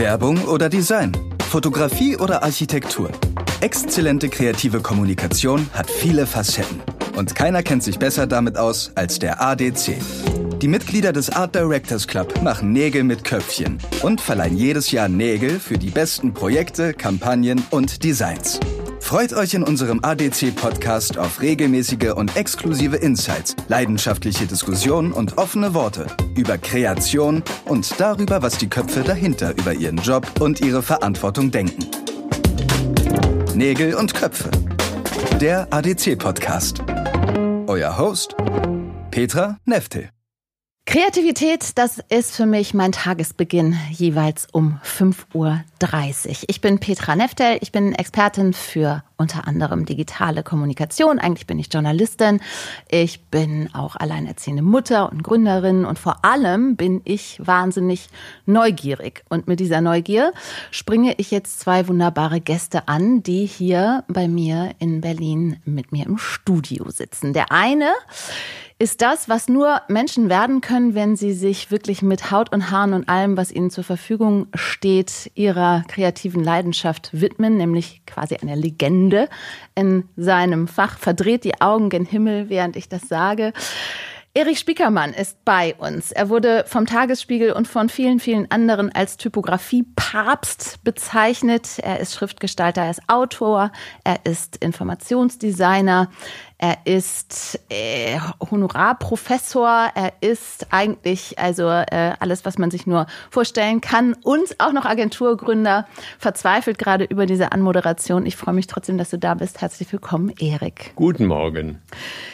Werbung oder Design? Fotografie oder Architektur? Exzellente kreative Kommunikation hat viele Facetten. Und keiner kennt sich besser damit aus als der ADC. Die Mitglieder des Art Directors Club machen Nägel mit Köpfchen und verleihen jedes Jahr Nägel für die besten Projekte, Kampagnen und Designs. Freut euch in unserem ADC-Podcast auf regelmäßige und exklusive Insights, leidenschaftliche Diskussionen und offene Worte über Kreation und darüber, was die Köpfe dahinter über ihren Job und ihre Verantwortung denken. Nägel und Köpfe. Der ADC-Podcast. Euer Host Petra Neftel. Kreativität, das ist für mich mein Tagesbeginn jeweils um 5.30 Uhr. Ich bin Petra Neftel, ich bin Expertin für unter anderem digitale Kommunikation. Eigentlich bin ich Journalistin. Ich bin auch alleinerziehende Mutter und Gründerin und vor allem bin ich wahnsinnig neugierig. Und mit dieser Neugier springe ich jetzt zwei wunderbare Gäste an, die hier bei mir in Berlin mit mir im Studio sitzen. Der eine ist das, was nur Menschen werden können, wenn sie sich wirklich mit Haut und Haaren und allem, was ihnen zur Verfügung steht, ihrer kreativen Leidenschaft widmen, nämlich quasi eine Legende in seinem Fach. Verdreht die Augen gen Himmel, während ich das sage. Erich Spiekermann ist bei uns. Er wurde vom Tagesspiegel und von vielen, vielen anderen als Typografie-Papst bezeichnet. Er ist Schriftgestalter, er ist Autor, er ist Informationsdesigner, er ist äh, Honorarprofessor, er ist eigentlich also äh, alles, was man sich nur vorstellen kann und auch noch Agenturgründer. Verzweifelt gerade über diese Anmoderation. Ich freue mich trotzdem, dass du da bist. Herzlich willkommen, Erik. Guten Morgen.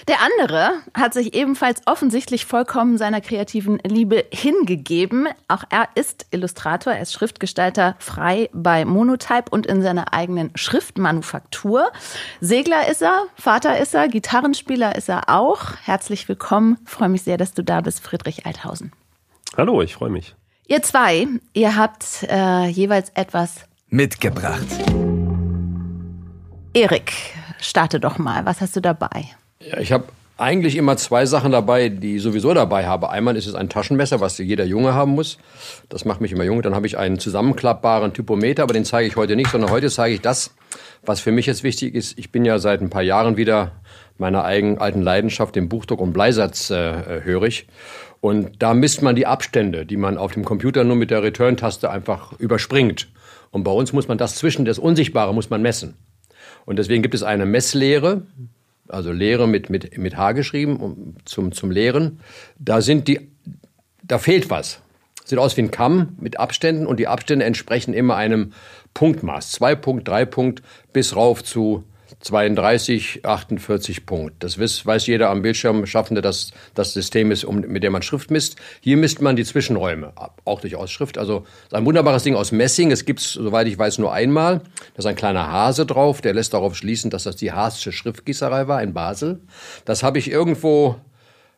Der andere hat sich ebenfalls offensichtlich vollkommen seiner kreativen Liebe hingegeben. Auch er ist Illustrator, er ist Schriftgestalter frei bei Monotype und in seiner eigenen Schriftmanufaktur. Segler ist er, Vater ist er, Gitarrenspieler ist er auch. Herzlich willkommen. Freue mich sehr, dass du da bist, Friedrich Althausen. Hallo, ich freue mich. Ihr zwei, ihr habt äh, jeweils etwas mitgebracht. Erik, starte doch mal. Was hast du dabei? Ja, ich habe eigentlich immer zwei Sachen dabei, die ich sowieso dabei habe. Einmal ist es ein Taschenmesser, was jeder Junge haben muss. Das macht mich immer jung. Dann habe ich einen zusammenklappbaren Typometer, aber den zeige ich heute nicht, sondern heute zeige ich das, was für mich jetzt wichtig ist. Ich bin ja seit ein paar Jahren wieder meiner eigenen alten Leidenschaft, dem Buchdruck und Bleisatz, äh, hörig. Und da misst man die Abstände, die man auf dem Computer nur mit der Return-Taste einfach überspringt. Und bei uns muss man das zwischen das Unsichtbare muss man messen. Und deswegen gibt es eine Messlehre, also Lehre mit, mit, mit H geschrieben, um, zum, zum Lehren. Da sind die, da fehlt was. Sieht aus wie ein Kamm mit Abständen und die Abstände entsprechen immer einem Punktmaß. Zwei Punkt, drei Punkt bis rauf zu 32, 48 Punkt. Das weiß jeder am Bildschirm, schaffende, dass das System ist, um, mit dem man Schrift misst. Hier misst man die Zwischenräume, auch durch Ausschrift. Also ein wunderbares Ding aus Messing. Es gibt es, soweit ich weiß, nur einmal. Da ist ein kleiner Hase drauf, der lässt darauf schließen, dass das die Haasche Schriftgießerei war in Basel. Das habe ich irgendwo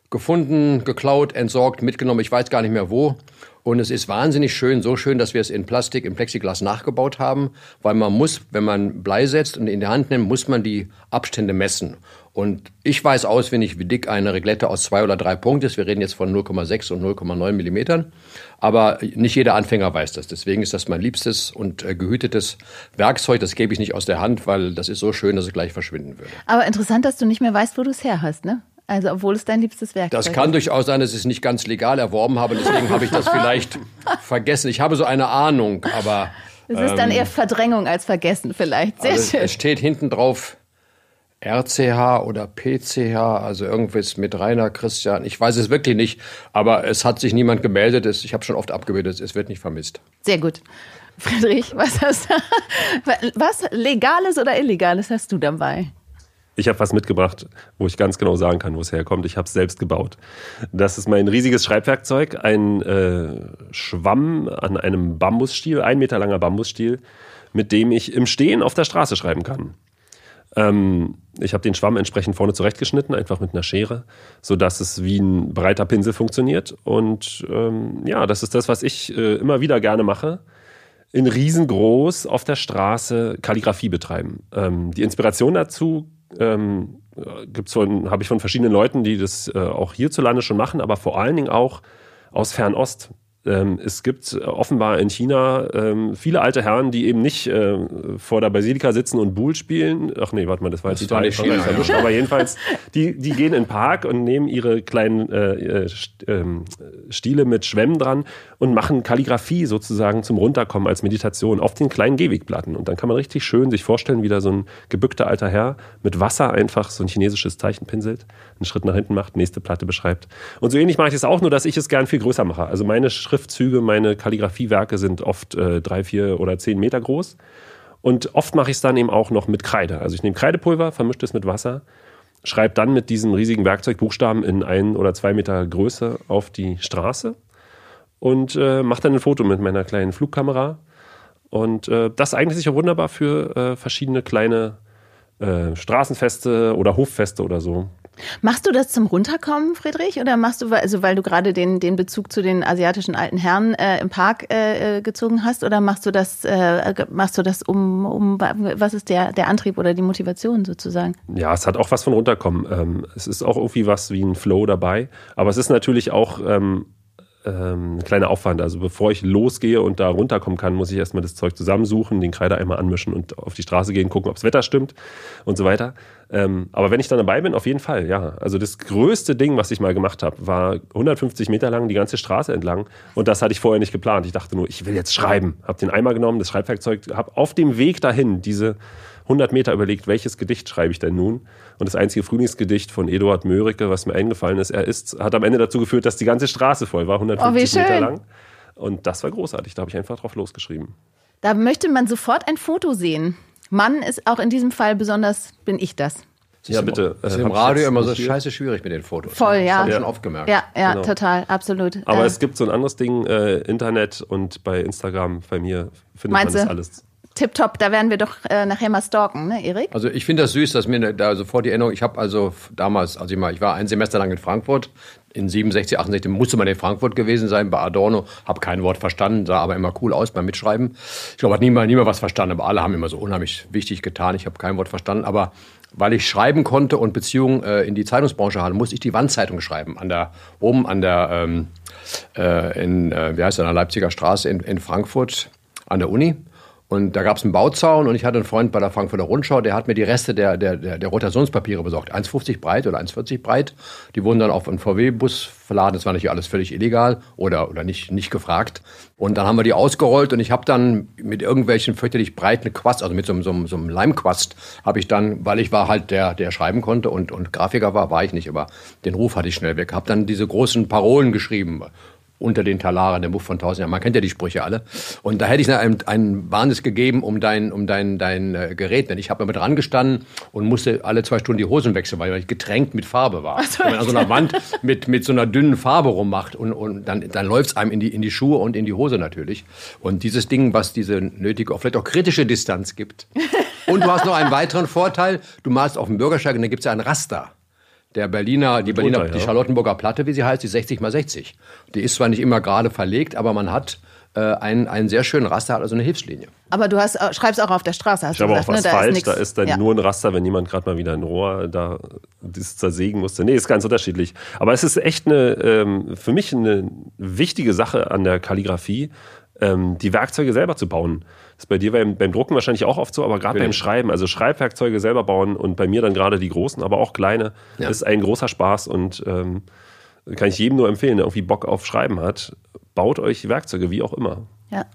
gefunden, geklaut, entsorgt, mitgenommen. Ich weiß gar nicht mehr wo. Und es ist wahnsinnig schön, so schön, dass wir es in Plastik, in Plexiglas nachgebaut haben, weil man muss, wenn man Blei setzt und in die Hand nimmt, muss man die Abstände messen. Und ich weiß auswendig, wie dick eine Reglette aus zwei oder drei Punkten ist. Wir reden jetzt von 0,6 und 0,9 Millimetern. Aber nicht jeder Anfänger weiß das. Deswegen ist das mein liebstes und äh, gehütetes Werkzeug. Das gebe ich nicht aus der Hand, weil das ist so schön, dass es gleich verschwinden würde. Aber interessant, dass du nicht mehr weißt, wo du es her hast, ne? Also obwohl es dein liebstes Werk ist. Das kann durchaus sein, dass ich es nicht ganz legal erworben habe. Deswegen habe ich das vielleicht vergessen. Ich habe so eine Ahnung, aber... Es ist dann ähm, eher Verdrängung als Vergessen vielleicht. Sehr also schön. Es steht hinten drauf RCH oder PCH, also irgendwas mit Rainer Christian. Ich weiß es wirklich nicht, aber es hat sich niemand gemeldet. Ich habe schon oft abgebildet, es wird nicht vermisst. Sehr gut. Friedrich, was hast du, was Legales oder Illegales hast du dabei? Ich habe was mitgebracht, wo ich ganz genau sagen kann, wo es herkommt. Ich habe es selbst gebaut. Das ist mein riesiges Schreibwerkzeug, ein äh, Schwamm an einem Bambusstiel, ein Meter langer Bambusstiel, mit dem ich im Stehen auf der Straße schreiben kann. Ähm, ich habe den Schwamm entsprechend vorne zurechtgeschnitten, einfach mit einer Schere, sodass es wie ein breiter Pinsel funktioniert. Und ähm, ja, das ist das, was ich äh, immer wieder gerne mache in riesengroß auf der Straße Kalligrafie betreiben. Ähm, die Inspiration dazu ähm, gibt's von, habe ich von verschiedenen Leuten, die das äh, auch hierzulande schon machen, aber vor allen Dingen auch aus Fernost. Ähm, es gibt offenbar in China ähm, viele alte Herren, die eben nicht äh, vor der Basilika sitzen und Bull spielen. Ach nee, warte mal, das war jetzt Italien, China, ja. aber jedenfalls, die, die gehen in den Park und nehmen ihre kleinen äh, äh, ähm, Stiele mit Schwämmen dran und machen Kalligrafie sozusagen zum Runterkommen als Meditation auf den kleinen Gehwegplatten. Und dann kann man richtig schön sich vorstellen, wie da so ein gebückter alter Herr mit Wasser einfach so ein chinesisches Zeichen pinselt, einen Schritt nach hinten macht, nächste Platte beschreibt. Und so ähnlich mache ich es auch, nur dass ich es gern viel größer mache. Also meine Schriftzüge, meine Kalligrafiewerke sind oft äh, drei, vier oder zehn Meter groß. Und oft mache ich es dann eben auch noch mit Kreide. Also ich nehme Kreidepulver, vermische es mit Wasser, schreibe dann mit diesem riesigen Werkzeug Buchstaben in ein oder zwei Meter Größe auf die Straße und äh, mache dann ein Foto mit meiner kleinen Flugkamera. Und äh, das eignet sich auch wunderbar für äh, verschiedene kleine äh, Straßenfeste oder Hoffeste oder so. Machst du das zum Runterkommen, Friedrich? Oder machst du, also weil du gerade den, den Bezug zu den asiatischen alten Herren äh, im Park äh, äh, gezogen hast, oder machst du das, äh, machst du das um, um was ist der, der Antrieb oder die Motivation sozusagen? Ja, es hat auch was von Runterkommen. Ähm, es ist auch irgendwie was wie ein Flow dabei. Aber es ist natürlich auch ähm, ähm, ein kleiner Aufwand. Also bevor ich losgehe und da runterkommen kann, muss ich erstmal das Zeug zusammensuchen, den Kreide einmal anmischen und auf die Straße gehen, gucken, ob das Wetter stimmt und so weiter. Ähm, aber wenn ich dann dabei bin, auf jeden Fall, ja. Also das größte Ding, was ich mal gemacht habe, war 150 Meter lang die ganze Straße entlang. Und das hatte ich vorher nicht geplant. Ich dachte nur, ich will jetzt schreiben. Habe den Eimer genommen, das Schreibwerkzeug, habe auf dem Weg dahin diese 100 Meter überlegt, welches Gedicht schreibe ich denn nun? Und das einzige Frühlingsgedicht von Eduard Mörike, was mir eingefallen ist, er ist, hat am Ende dazu geführt, dass die ganze Straße voll war, 150 oh, Meter lang. Und das war großartig. Da habe ich einfach drauf losgeschrieben. Da möchte man sofort ein Foto sehen. Mann ist auch in diesem Fall besonders, bin ich das. Ja, bitte. Das ist im Radio immer so scheiße schwierig mit den Fotos. Voll, ja. Das habe ich schon oft gemerkt. Ja, ja, genau. total, absolut. Aber äh, es gibt so ein anderes Ding, äh, Internet und bei Instagram, bei mir findet man das alles. Tipptopp, da werden wir doch äh, nachher mal stalken, ne, Erik? Also ich finde das süß, dass mir da sofort die Erinnerung, ich habe also damals, also ich, mal, ich war ein Semester lang in Frankfurt, in 67, 68 musste man in Frankfurt gewesen sein, bei Adorno, habe kein Wort verstanden, sah aber immer cool aus beim Mitschreiben. Ich glaube, hat niemand, niemand was verstanden, aber alle haben immer so unheimlich wichtig getan, ich habe kein Wort verstanden, aber weil ich schreiben konnte und Beziehungen äh, in die Zeitungsbranche hatte, musste ich die Wandzeitung schreiben, an der, oben an der, ähm, äh, in, äh, wie heißt das, an der Leipziger Straße in, in Frankfurt, an der Uni. Und da gab es einen Bauzaun und ich hatte einen Freund bei der Frankfurter Rundschau, der hat mir die Reste der, der, der, der Rotationspapiere besorgt. 1,50 breit oder 1,40 breit. Die wurden dann auf einen VW-Bus verladen. Das war natürlich alles völlig illegal oder, oder nicht, nicht gefragt. Und dann haben wir die ausgerollt und ich habe dann mit irgendwelchen fürchterlich breiten Quast, also mit so, so, so einem Leimquast, habe ich dann, weil ich war halt der, der schreiben konnte und, und Grafiker war, war ich nicht, aber den Ruf hatte ich schnell weg. Habe dann diese großen Parolen geschrieben unter den Talaren, der Buch von tausend Jahren. Man kennt ja die Sprüche alle. Und da hätte ich einen, einen Warnes gegeben um dein, um dein, dein äh, Gerät. Denn ich habe mit dran gestanden und musste alle zwei Stunden die Hosen wechseln, weil ich getränkt mit Farbe war. So, Wenn man an so einer Wand mit, mit so einer dünnen Farbe rummacht und, und dann, dann läuft es einem in die, in die Schuhe und in die Hose natürlich. Und dieses Ding, was diese nötige, vielleicht auch kritische Distanz gibt. Und du hast noch einen weiteren Vorteil. Du malst auf dem Bürgersteig und da gibt es ja ein Raster der Berliner, die Berliner, ja. die Charlottenburger Platte, wie sie heißt, die 60 mal 60. Die ist zwar nicht immer gerade verlegt, aber man hat äh, einen, einen sehr schönen Raster, also eine Hilfslinie. Aber du hast, schreibst auch auf der Straße, hast ich du gesagt, auch was ne? falsch, da ist, da ist dann ja. nur ein Raster, wenn jemand gerade mal wieder ein Rohr da das zersägen musste. Nee, ist ganz unterschiedlich. Aber es ist echt eine, ähm, für mich eine wichtige Sache an der Kalligrafie, ähm, die Werkzeuge selber zu bauen. Das ist bei dir beim, beim Drucken wahrscheinlich auch oft so, aber gerade beim Schreiben, also Schreibwerkzeuge selber bauen und bei mir dann gerade die großen, aber auch kleine, ja. ist ein großer Spaß und ähm, kann ich jedem nur empfehlen, der irgendwie Bock auf Schreiben hat, baut euch Werkzeuge, wie auch immer. Ja.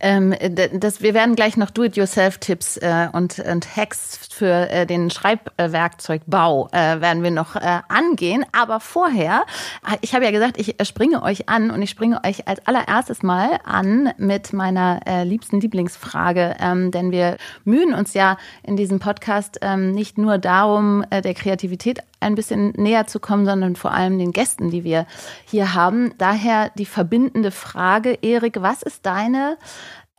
Ähm, das, wir werden gleich noch Do-it-yourself-Tipps äh, und, und Hacks für äh, den Schreibwerkzeugbau äh, werden wir noch äh, angehen. Aber vorher, ich habe ja gesagt, ich springe euch an und ich springe euch als allererstes mal an mit meiner äh, liebsten Lieblingsfrage. Ähm, denn wir mühen uns ja in diesem Podcast ähm, nicht nur darum, äh, der Kreativität ein bisschen näher zu kommen, sondern vor allem den Gästen, die wir hier haben. Daher die verbindende Frage, Erik, was ist deine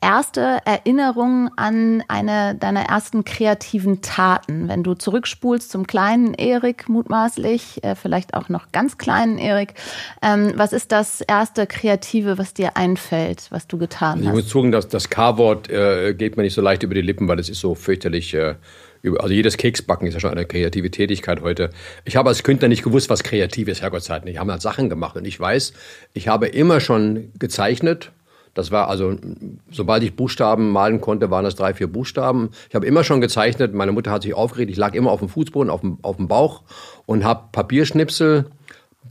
erste Erinnerung an eine deiner ersten kreativen Taten, wenn du zurückspulst zum kleinen Erik mutmaßlich, äh, vielleicht auch noch ganz kleinen Erik. Ähm, was ist das erste Kreative, was dir einfällt, was du getan hast? Ich muss dass das K-Wort äh, geht mir nicht so leicht über die Lippen, weil es ist so fürchterlich äh, Also jedes Keksbacken ist ja schon eine kreative Tätigkeit heute. Ich habe als Künstler nicht gewusst, was kreativ ist, Herrgottzeit nicht. Ich habe halt Sachen gemacht und ich weiß, ich habe immer schon gezeichnet. Das war also, sobald ich Buchstaben malen konnte, waren das drei, vier Buchstaben. Ich habe immer schon gezeichnet. Meine Mutter hat sich aufgeregt. Ich lag immer auf dem Fußboden, auf dem, auf dem Bauch und habe Papierschnipsel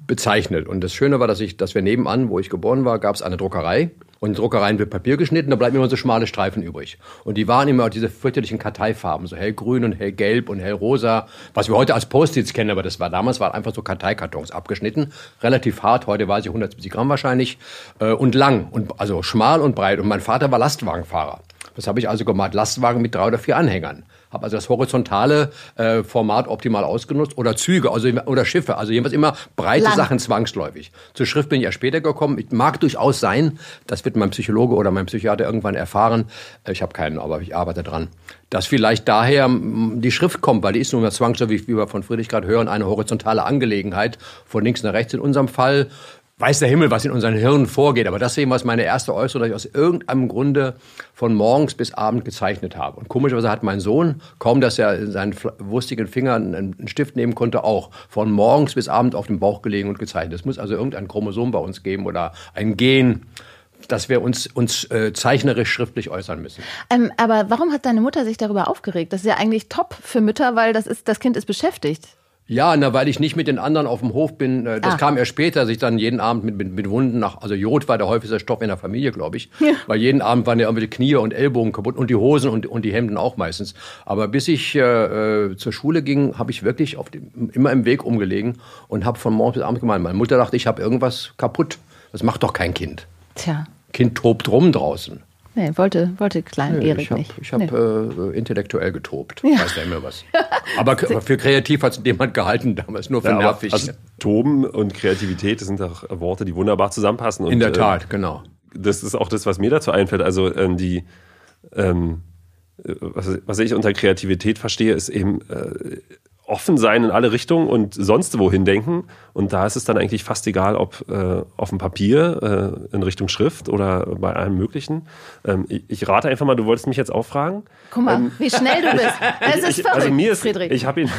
bezeichnet. Und das Schöne war, dass ich, dass wir nebenan, wo ich geboren war, gab es eine Druckerei. Und in Druckereien wird Papier geschnitten, da bleiben immer so schmale Streifen übrig. Und die waren immer diese fürchterlichen Karteifarben, so hellgrün und hellgelb und hellrosa, was wir heute als Post-its kennen, aber das war damals war einfach so Karteikartons abgeschnitten, relativ hart, heute weiß ich 170 Gramm wahrscheinlich, äh, und lang, und also schmal und breit. Und mein Vater war Lastwagenfahrer. Das habe ich also gemacht, Lastwagen mit drei oder vier Anhängern habe also das horizontale äh, Format optimal ausgenutzt oder Züge also oder Schiffe, also jedenfalls immer breite Land. Sachen zwangsläufig. Zur Schrift bin ich ja später gekommen. Ich mag durchaus sein, das wird mein Psychologe oder mein Psychiater irgendwann erfahren. Ich habe keinen, aber ich arbeite dran. Dass vielleicht daher die Schrift kommt, weil die ist nun mal zwangsläufig, wie wir von Friedrich gerade hören, eine horizontale Angelegenheit von links nach rechts in unserem Fall weiß der Himmel, was in unseren Hirnen vorgeht. Aber das war meine erste Äußerung, dass ich aus irgendeinem Grunde von morgens bis abend gezeichnet habe. Und komischerweise hat mein Sohn, kaum dass er in seinen wustigen Fingern einen Stift nehmen konnte, auch von morgens bis abend auf dem Bauch gelegen und gezeichnet. Es muss also irgendein Chromosom bei uns geben oder ein Gen dass wir uns, uns äh, zeichnerisch schriftlich äußern müssen. Ähm, aber warum hat deine Mutter sich darüber aufgeregt? Das ist ja eigentlich top für Mütter, weil das, ist, das Kind ist beschäftigt. Ja, na, weil ich nicht mit den anderen auf dem Hof bin. Äh, das ah. kam erst später, dass ich dann jeden Abend mit, mit, mit Wunden nach, also Jod war der häufigste Stoff in der Familie, glaube ich. Ja. Weil jeden Abend waren ja irgendwelche Knie und Ellbogen kaputt und die Hosen und, und die Hemden auch meistens. Aber bis ich äh, äh zur Schule ging, habe ich wirklich auf dem, immer im Weg umgelegen und habe von morgens bis abends gemeint. Meine Mutter dachte, ich habe irgendwas kaputt. Das macht doch kein Kind. Tja. Kind tobt rum draußen. Nee, wollte, wollte klein nee, Erik ich hab, nicht. Ich habe nee. äh, intellektuell getobt. Ja. Weiß der immer was. Aber für kreativ hat es jemand gehalten damals, nur für ja, nervig. Also, Toben und Kreativität, das sind doch Worte, die wunderbar zusammenpassen. Und, In der äh, Tat, äh, genau. Das ist auch das, was mir dazu einfällt. Also ähm, die, ähm, äh, was, was, ich unter Kreativität verstehe, ist eben äh, offen sein in alle Richtungen und sonst wohin denken. Und da ist es dann eigentlich fast egal, ob äh, auf dem Papier, äh, in Richtung Schrift oder bei allem Möglichen. Ähm, ich, ich, rate einfach mal, du wolltest mich jetzt auch fragen. Guck mal, ähm, wie schnell du bist. Das ist ich, also verrückt, also mir ist, Friedrich. Ich habe ihn.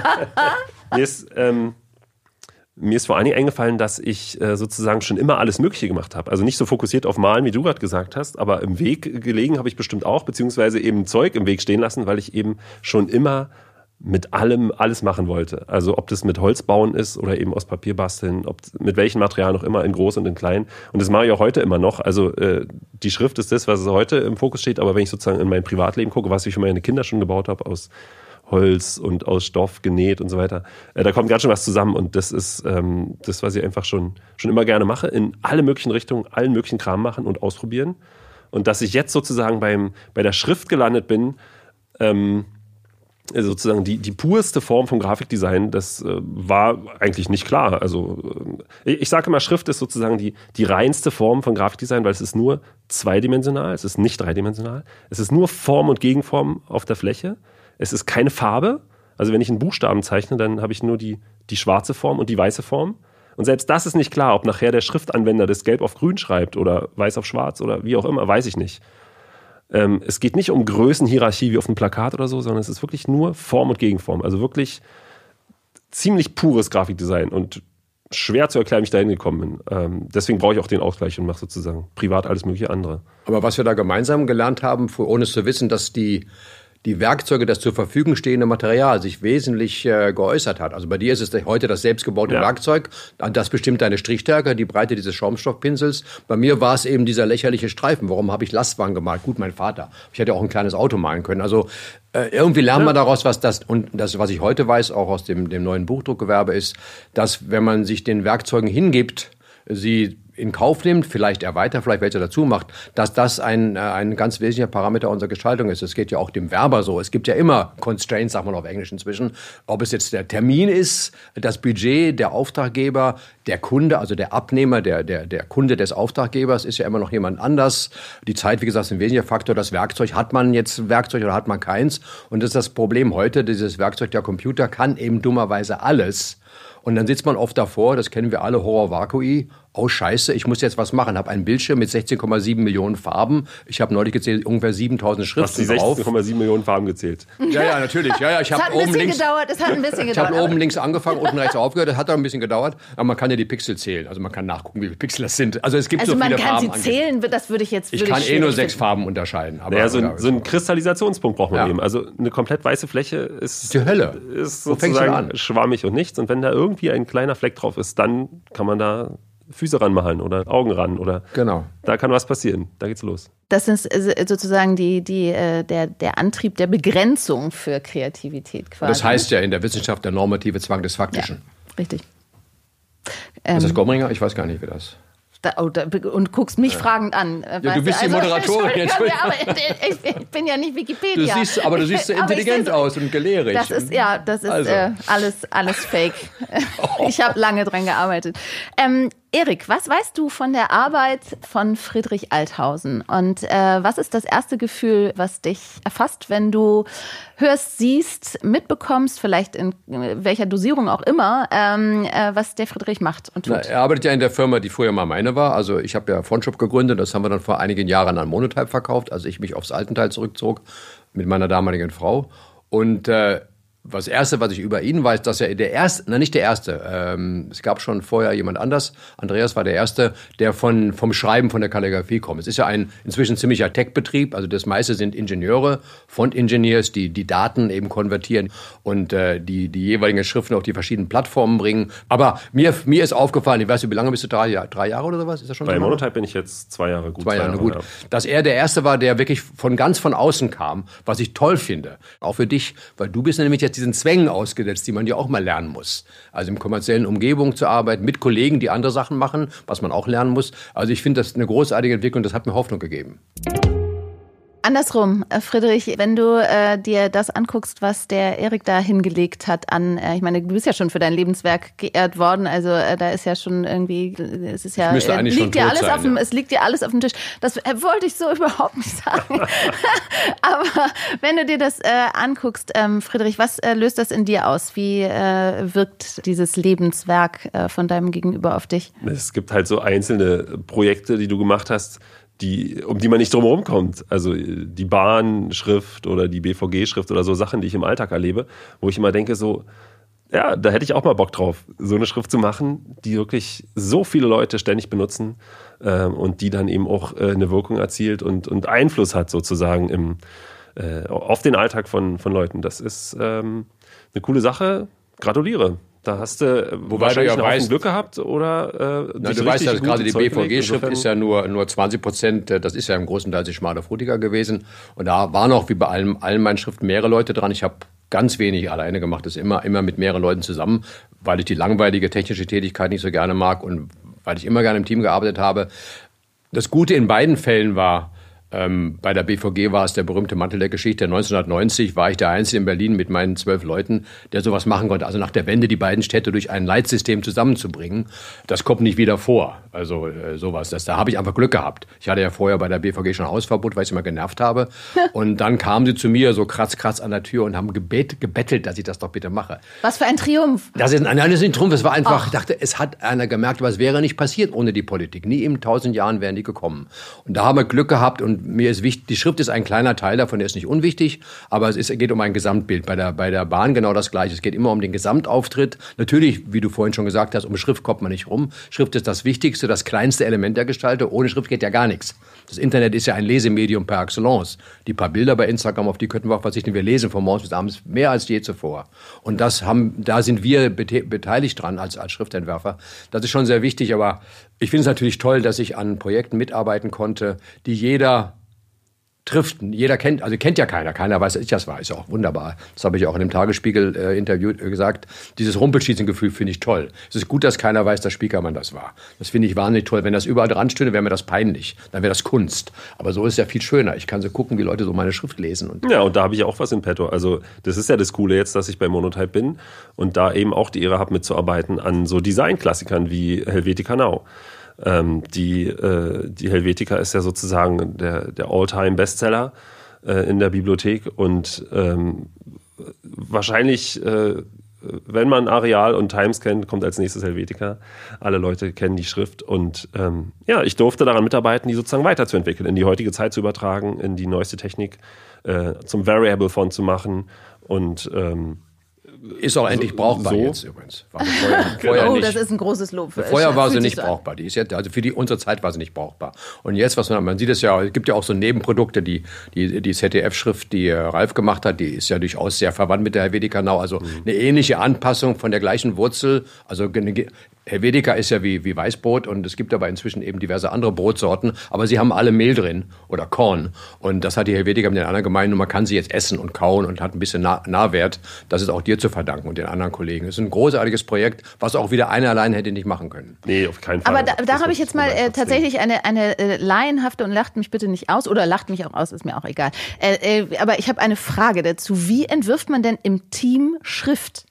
mir ist. Ähm, mir ist vor allen Dingen eingefallen, dass ich äh, sozusagen schon immer alles Mögliche gemacht habe. Also nicht so fokussiert auf Malen, wie du gerade gesagt hast, aber im Weg gelegen habe ich bestimmt auch, beziehungsweise eben Zeug im Weg stehen lassen, weil ich eben schon immer mit allem alles machen wollte. Also ob das mit Holz bauen ist oder eben aus Papier basteln, ob mit welchen Materialien auch immer, in groß und in klein. Und das mache ich auch heute immer noch. Also äh, die Schrift ist das, was heute im Fokus steht, aber wenn ich sozusagen in mein Privatleben gucke, was ich für meine Kinder schon gebaut habe, aus Holz und aus Stoff genäht und so weiter, äh, da kommt ganz schön was zusammen und das ist ähm, das, was ich einfach schon, schon immer gerne mache, in alle möglichen Richtungen, allen möglichen Kram machen und ausprobieren. Und dass ich jetzt sozusagen beim, bei der Schrift gelandet bin, ähm, sozusagen die, die purste Form vom Grafikdesign, das äh, war eigentlich nicht klar. Also äh, ich sage immer, Schrift ist sozusagen die, die reinste Form von Grafikdesign, weil es ist nur zweidimensional, es ist nicht dreidimensional. Es ist nur Form und Gegenform auf der Fläche. Es ist keine Farbe. Also wenn ich einen Buchstaben zeichne, dann habe ich nur die, die schwarze Form und die weiße Form. Und selbst das ist nicht klar, ob nachher der Schriftanwender das Gelb auf Grün schreibt oder Weiß auf Schwarz oder wie auch immer, weiß ich nicht. Ähm, es geht nicht um Größenhierarchie wie auf einem Plakat oder so, sondern es ist wirklich nur Form und Gegenform. Also wirklich ziemlich pures Grafikdesign und schwer zu erklären, wie ich da hingekommen bin. Ähm, deswegen brauche ich auch den Ausgleich und mache sozusagen privat alles mögliche andere. Aber was wir da gemeinsam gelernt haben, ohne es zu wissen, dass die die Werkzeuge, das zur Verfügung stehende Material sich wesentlich äh, geäußert hat. Also bei dir ist es heute das selbstgebaute ja. Werkzeug, das bestimmt deine Strichstärke, die Breite dieses Schaumstoffpinsels. Bei mir war es eben dieser lächerliche Streifen. Warum habe ich Lastwagen gemalt? Gut, mein Vater. Ich hätte auch ein kleines Auto malen können. Also äh, irgendwie lernt man daraus, was das und das, was ich heute weiß, auch aus dem, dem neuen Buchdruckgewerbe ist, dass wenn man sich den Werkzeugen hingibt, sie in Kauf nimmt, vielleicht erweitert, vielleicht welche dazu macht, dass das ein, äh, ein ganz wesentlicher Parameter unserer Gestaltung ist. Es geht ja auch dem Werber so. Es gibt ja immer Constraints, sagt man auf Englisch inzwischen. Ob es jetzt der Termin ist, das Budget, der Auftraggeber, der Kunde, also der Abnehmer, der, der, der Kunde des Auftraggebers ist ja immer noch jemand anders. Die Zeit, wie gesagt, ist ein wesentlicher Faktor. Das Werkzeug, hat man jetzt Werkzeug oder hat man keins? Und das ist das Problem heute. Dieses Werkzeug, der Computer kann eben dummerweise alles. Und dann sitzt man oft davor, das kennen wir alle, Horror Vakui, oh scheiße, ich muss jetzt was machen. Habe einen Bildschirm mit 16,7 Millionen Farben. Ich habe neulich gezählt, ungefähr 7000 Schriften Hast die 16,7 Millionen Farben gezählt? Ja, ja, natürlich. Ja, ja, ich habe oben links... Gedauert. Es hat ein bisschen gedauert. Ich habe oben links angefangen, unten rechts aufgehört. Das hat auch ein bisschen gedauert. Aber man kann ja die Pixel zählen. Also man kann nachgucken, wie viele Pixel das sind. Also es gibt also so viele Farben. Also man kann sie zählen, das würde ich jetzt... Würde ich kann eh nur sechs Farben unterscheiden. Aber naja, so, ein, so einen Kristallisationspunkt braucht man ja. eben. Also eine komplett weiße Fläche ist... Die Hölle. Ist sozusagen schwammig und nichts. Und wenn da irgendwie ein kleiner Fleck drauf ist, dann kann man da Füße ranmalen oder Augen ran oder genau. da kann was passieren. Da geht's los. Das ist sozusagen die, die, äh, der, der Antrieb der Begrenzung für Kreativität quasi. Das heißt ja in der Wissenschaft der normative Zwang des Faktischen. Ja, richtig. Ähm, ist das Gomringer? Ich weiß gar nicht, wie das. Da, oh, da, und guckst mich ja. fragend an. Ja, du bist also, die Moderatorin jetzt. aber ich, ich, bin ja nicht Wikipedia. Du siehst, aber du siehst so intelligent aus und gelehrig. Das ist ja, das ist also. äh, alles, alles Fake. ich habe lange dran gearbeitet. Ähm, Erik, was weißt du von der Arbeit von Friedrich Althausen? Und äh, was ist das erste Gefühl, was dich erfasst, wenn du hörst, siehst, mitbekommst, vielleicht in welcher Dosierung auch immer, ähm, äh, was der Friedrich macht und tut? Na, er arbeitet ja in der Firma, die früher mal meine war. Also ich habe ja Frontshop gegründet, das haben wir dann vor einigen Jahren an Monotype verkauft, als ich mich aufs Altenteil zurückzog mit meiner damaligen Frau. Und äh, was erste, was ich über ihn weiß, dass er der erste, na nicht der erste, ähm, es gab schon vorher jemand anders. Andreas war der erste, der von vom Schreiben von der Kalligrafie kommt. Es ist ja ein inzwischen ziemlicher Tech-Betrieb, also das meiste sind Ingenieure, Font-Engineers, die die Daten eben konvertieren und äh, die die jeweiligen Schriften auf die verschiedenen Plattformen bringen. Aber mir mir ist aufgefallen, ich weiß, wie lange bist du drei, drei Jahre oder sowas? Ist das schon? Bei Monotype bin ich jetzt zwei Jahre gut. Zwei, zwei Jahre, gut. Ja. Dass er der erste war, der wirklich von ganz von außen kam, was ich toll finde, auch für dich, weil du bist nämlich jetzt jetzt diesen Zwängen ausgesetzt, die man ja auch mal lernen muss. Also im kommerziellen Umgebung zu arbeiten, mit Kollegen, die andere Sachen machen, was man auch lernen muss. Also ich finde das eine großartige Entwicklung, das hat mir Hoffnung gegeben. Andersrum, äh, Friedrich, wenn du äh, dir das anguckst, was der Erik da hingelegt hat an, äh, ich meine, du bist ja schon für dein Lebenswerk geehrt worden, also äh, da ist ja schon irgendwie, es ist ja, äh, liegt dir alles sein, auf dem, ja. es liegt dir alles auf dem Tisch. Das äh, wollte ich so überhaupt nicht sagen. Aber wenn du dir das äh, anguckst, ähm, Friedrich, was äh, löst das in dir aus? Wie äh, wirkt dieses Lebenswerk äh, von deinem Gegenüber auf dich? Es gibt halt so einzelne Projekte, die du gemacht hast, die, um die man nicht drumherum kommt. Also die Bahnschrift oder die BVG-Schrift oder so Sachen, die ich im Alltag erlebe, wo ich immer denke, so, ja, da hätte ich auch mal Bock drauf, so eine Schrift zu machen, die wirklich so viele Leute ständig benutzen äh, und die dann eben auch äh, eine Wirkung erzielt und, und Einfluss hat sozusagen im, äh, auf den Alltag von, von Leuten. Das ist ähm, eine coole Sache. Gratuliere. Da hast du äh, Wobei wahrscheinlich du ja weißt, Glück gehabt oder äh, Na, du weißt ja, gerade die BVG-Schrift ist ja nur, nur 20 Prozent, äh, das ist ja im großen Teil die schmale Frutiger gewesen. Und da waren auch wie bei allen, allen meinen Schriften mehrere Leute dran. Ich habe ganz wenig alleine gemacht, das immer, immer mit mehreren Leuten zusammen, weil ich die langweilige technische Tätigkeit nicht so gerne mag und weil ich immer gerne im Team gearbeitet habe. Das Gute in beiden Fällen war, ähm, bei der BVG war es der berühmte Mantel der Geschichte. 1990 war ich der Einzige in Berlin mit meinen zwölf Leuten, der sowas machen konnte. Also nach der Wende die beiden Städte durch ein Leitsystem zusammenzubringen, das kommt nicht wieder vor. Also äh, sowas. Das, da habe ich einfach Glück gehabt. Ich hatte ja vorher bei der BVG schon Hausverbot, weil ich immer genervt habe. Und dann kamen sie zu mir so kratz, kratz an der Tür und haben gebet, gebettelt, dass ich das doch bitte mache. Was für ein Triumph. Das ist, nein, das ist ein Triumph. Es war einfach, Ach. ich dachte, es hat einer gemerkt, aber es wäre nicht passiert ohne die Politik. Nie in tausend Jahren wären die gekommen. Und da haben wir Glück gehabt und mir ist wichtig, die Schrift ist ein kleiner Teil davon, der ist nicht unwichtig, aber es, ist, geht um ein Gesamtbild. Bei der, bei der Bahn genau das Gleiche. Es geht immer um den Gesamtauftritt. Natürlich, wie du vorhin schon gesagt hast, um Schrift kommt man nicht rum. Schrift ist das Wichtigste, das kleinste Element der Gestaltung. Ohne Schrift geht ja gar nichts. Das Internet ist ja ein Lesemedium par excellence. Die paar Bilder bei Instagram, auf die könnten wir auch verzichten. Wir lesen von morgens bis abends mehr als je zuvor. Und das haben, da sind wir beteiligt dran als, als Schriftentwerfer. Das ist schon sehr wichtig, aber ich finde es natürlich toll, dass ich an Projekten mitarbeiten konnte, die jeder trifft. Jeder kennt, also kennt ja keiner, keiner weiß, dass ich das war. Ist auch wunderbar. Das habe ich auch in dem Tagesspiegel-Interview äh, gesagt. Dieses Rumpelschießengefühl finde ich toll. Es ist gut, dass keiner weiß, dass Spiekermann das war. Das finde ich wahnsinnig toll. Wenn das überall dran stünde, wäre mir das peinlich. Dann wäre das Kunst. Aber so ist es ja viel schöner. Ich kann so gucken, wie Leute so meine Schrift lesen. Und ja, und da habe ich auch was in petto. Also das ist ja das Coole jetzt, dass ich bei Monotype bin und da eben auch die Ehre habe, mitzuarbeiten an so Designklassikern wie Helvetica Now. Ähm, die, äh, die Helvetica ist ja sozusagen der, der All-Time-Bestseller äh, in der Bibliothek. Und ähm, wahrscheinlich äh, wenn man Areal und Times kennt, kommt als nächstes Helvetica. Alle Leute kennen die Schrift. Und ähm, ja, ich durfte daran mitarbeiten, die sozusagen weiterzuentwickeln, in die heutige Zeit zu übertragen, in die neueste Technik, äh, zum Variable Font zu machen. Und ähm, ist auch endlich brauchbar so. jetzt übrigens. War vorher, vorher oh, nicht. das ist ein großes Lob. Vorher war sie nicht brauchbar. Die ist jetzt, also für die unsere Zeit war sie nicht brauchbar. Und jetzt, was man, man sieht es ja, es gibt ja auch so Nebenprodukte, die die, die ZDF-Schrift, die äh, Ralf gemacht hat, die ist ja durchaus sehr verwandt mit der Helvetica-Nau. Also eine ähnliche Anpassung von der gleichen Wurzel. Also ge- Helvetica ist ja wie, wie Weißbrot und es gibt aber inzwischen eben diverse andere Brotsorten, aber sie haben alle Mehl drin oder Korn. Und das hat die Helvetica mit den anderen gemeint und man kann sie jetzt essen und kauen und hat ein bisschen nah Nahwert. Das ist auch dir zu verdanken und den anderen Kollegen. Es ist ein großartiges Projekt, was auch wieder einer allein hätte nicht machen können. nee, auf keinen Fall. Aber da, da habe ich jetzt mal äh, tatsächlich eine, eine äh, laienhafte und lacht mich bitte nicht aus oder lacht mich auch aus, ist mir auch egal. Äh, äh, aber ich habe eine Frage dazu. Wie entwirft man denn im Team Schrift?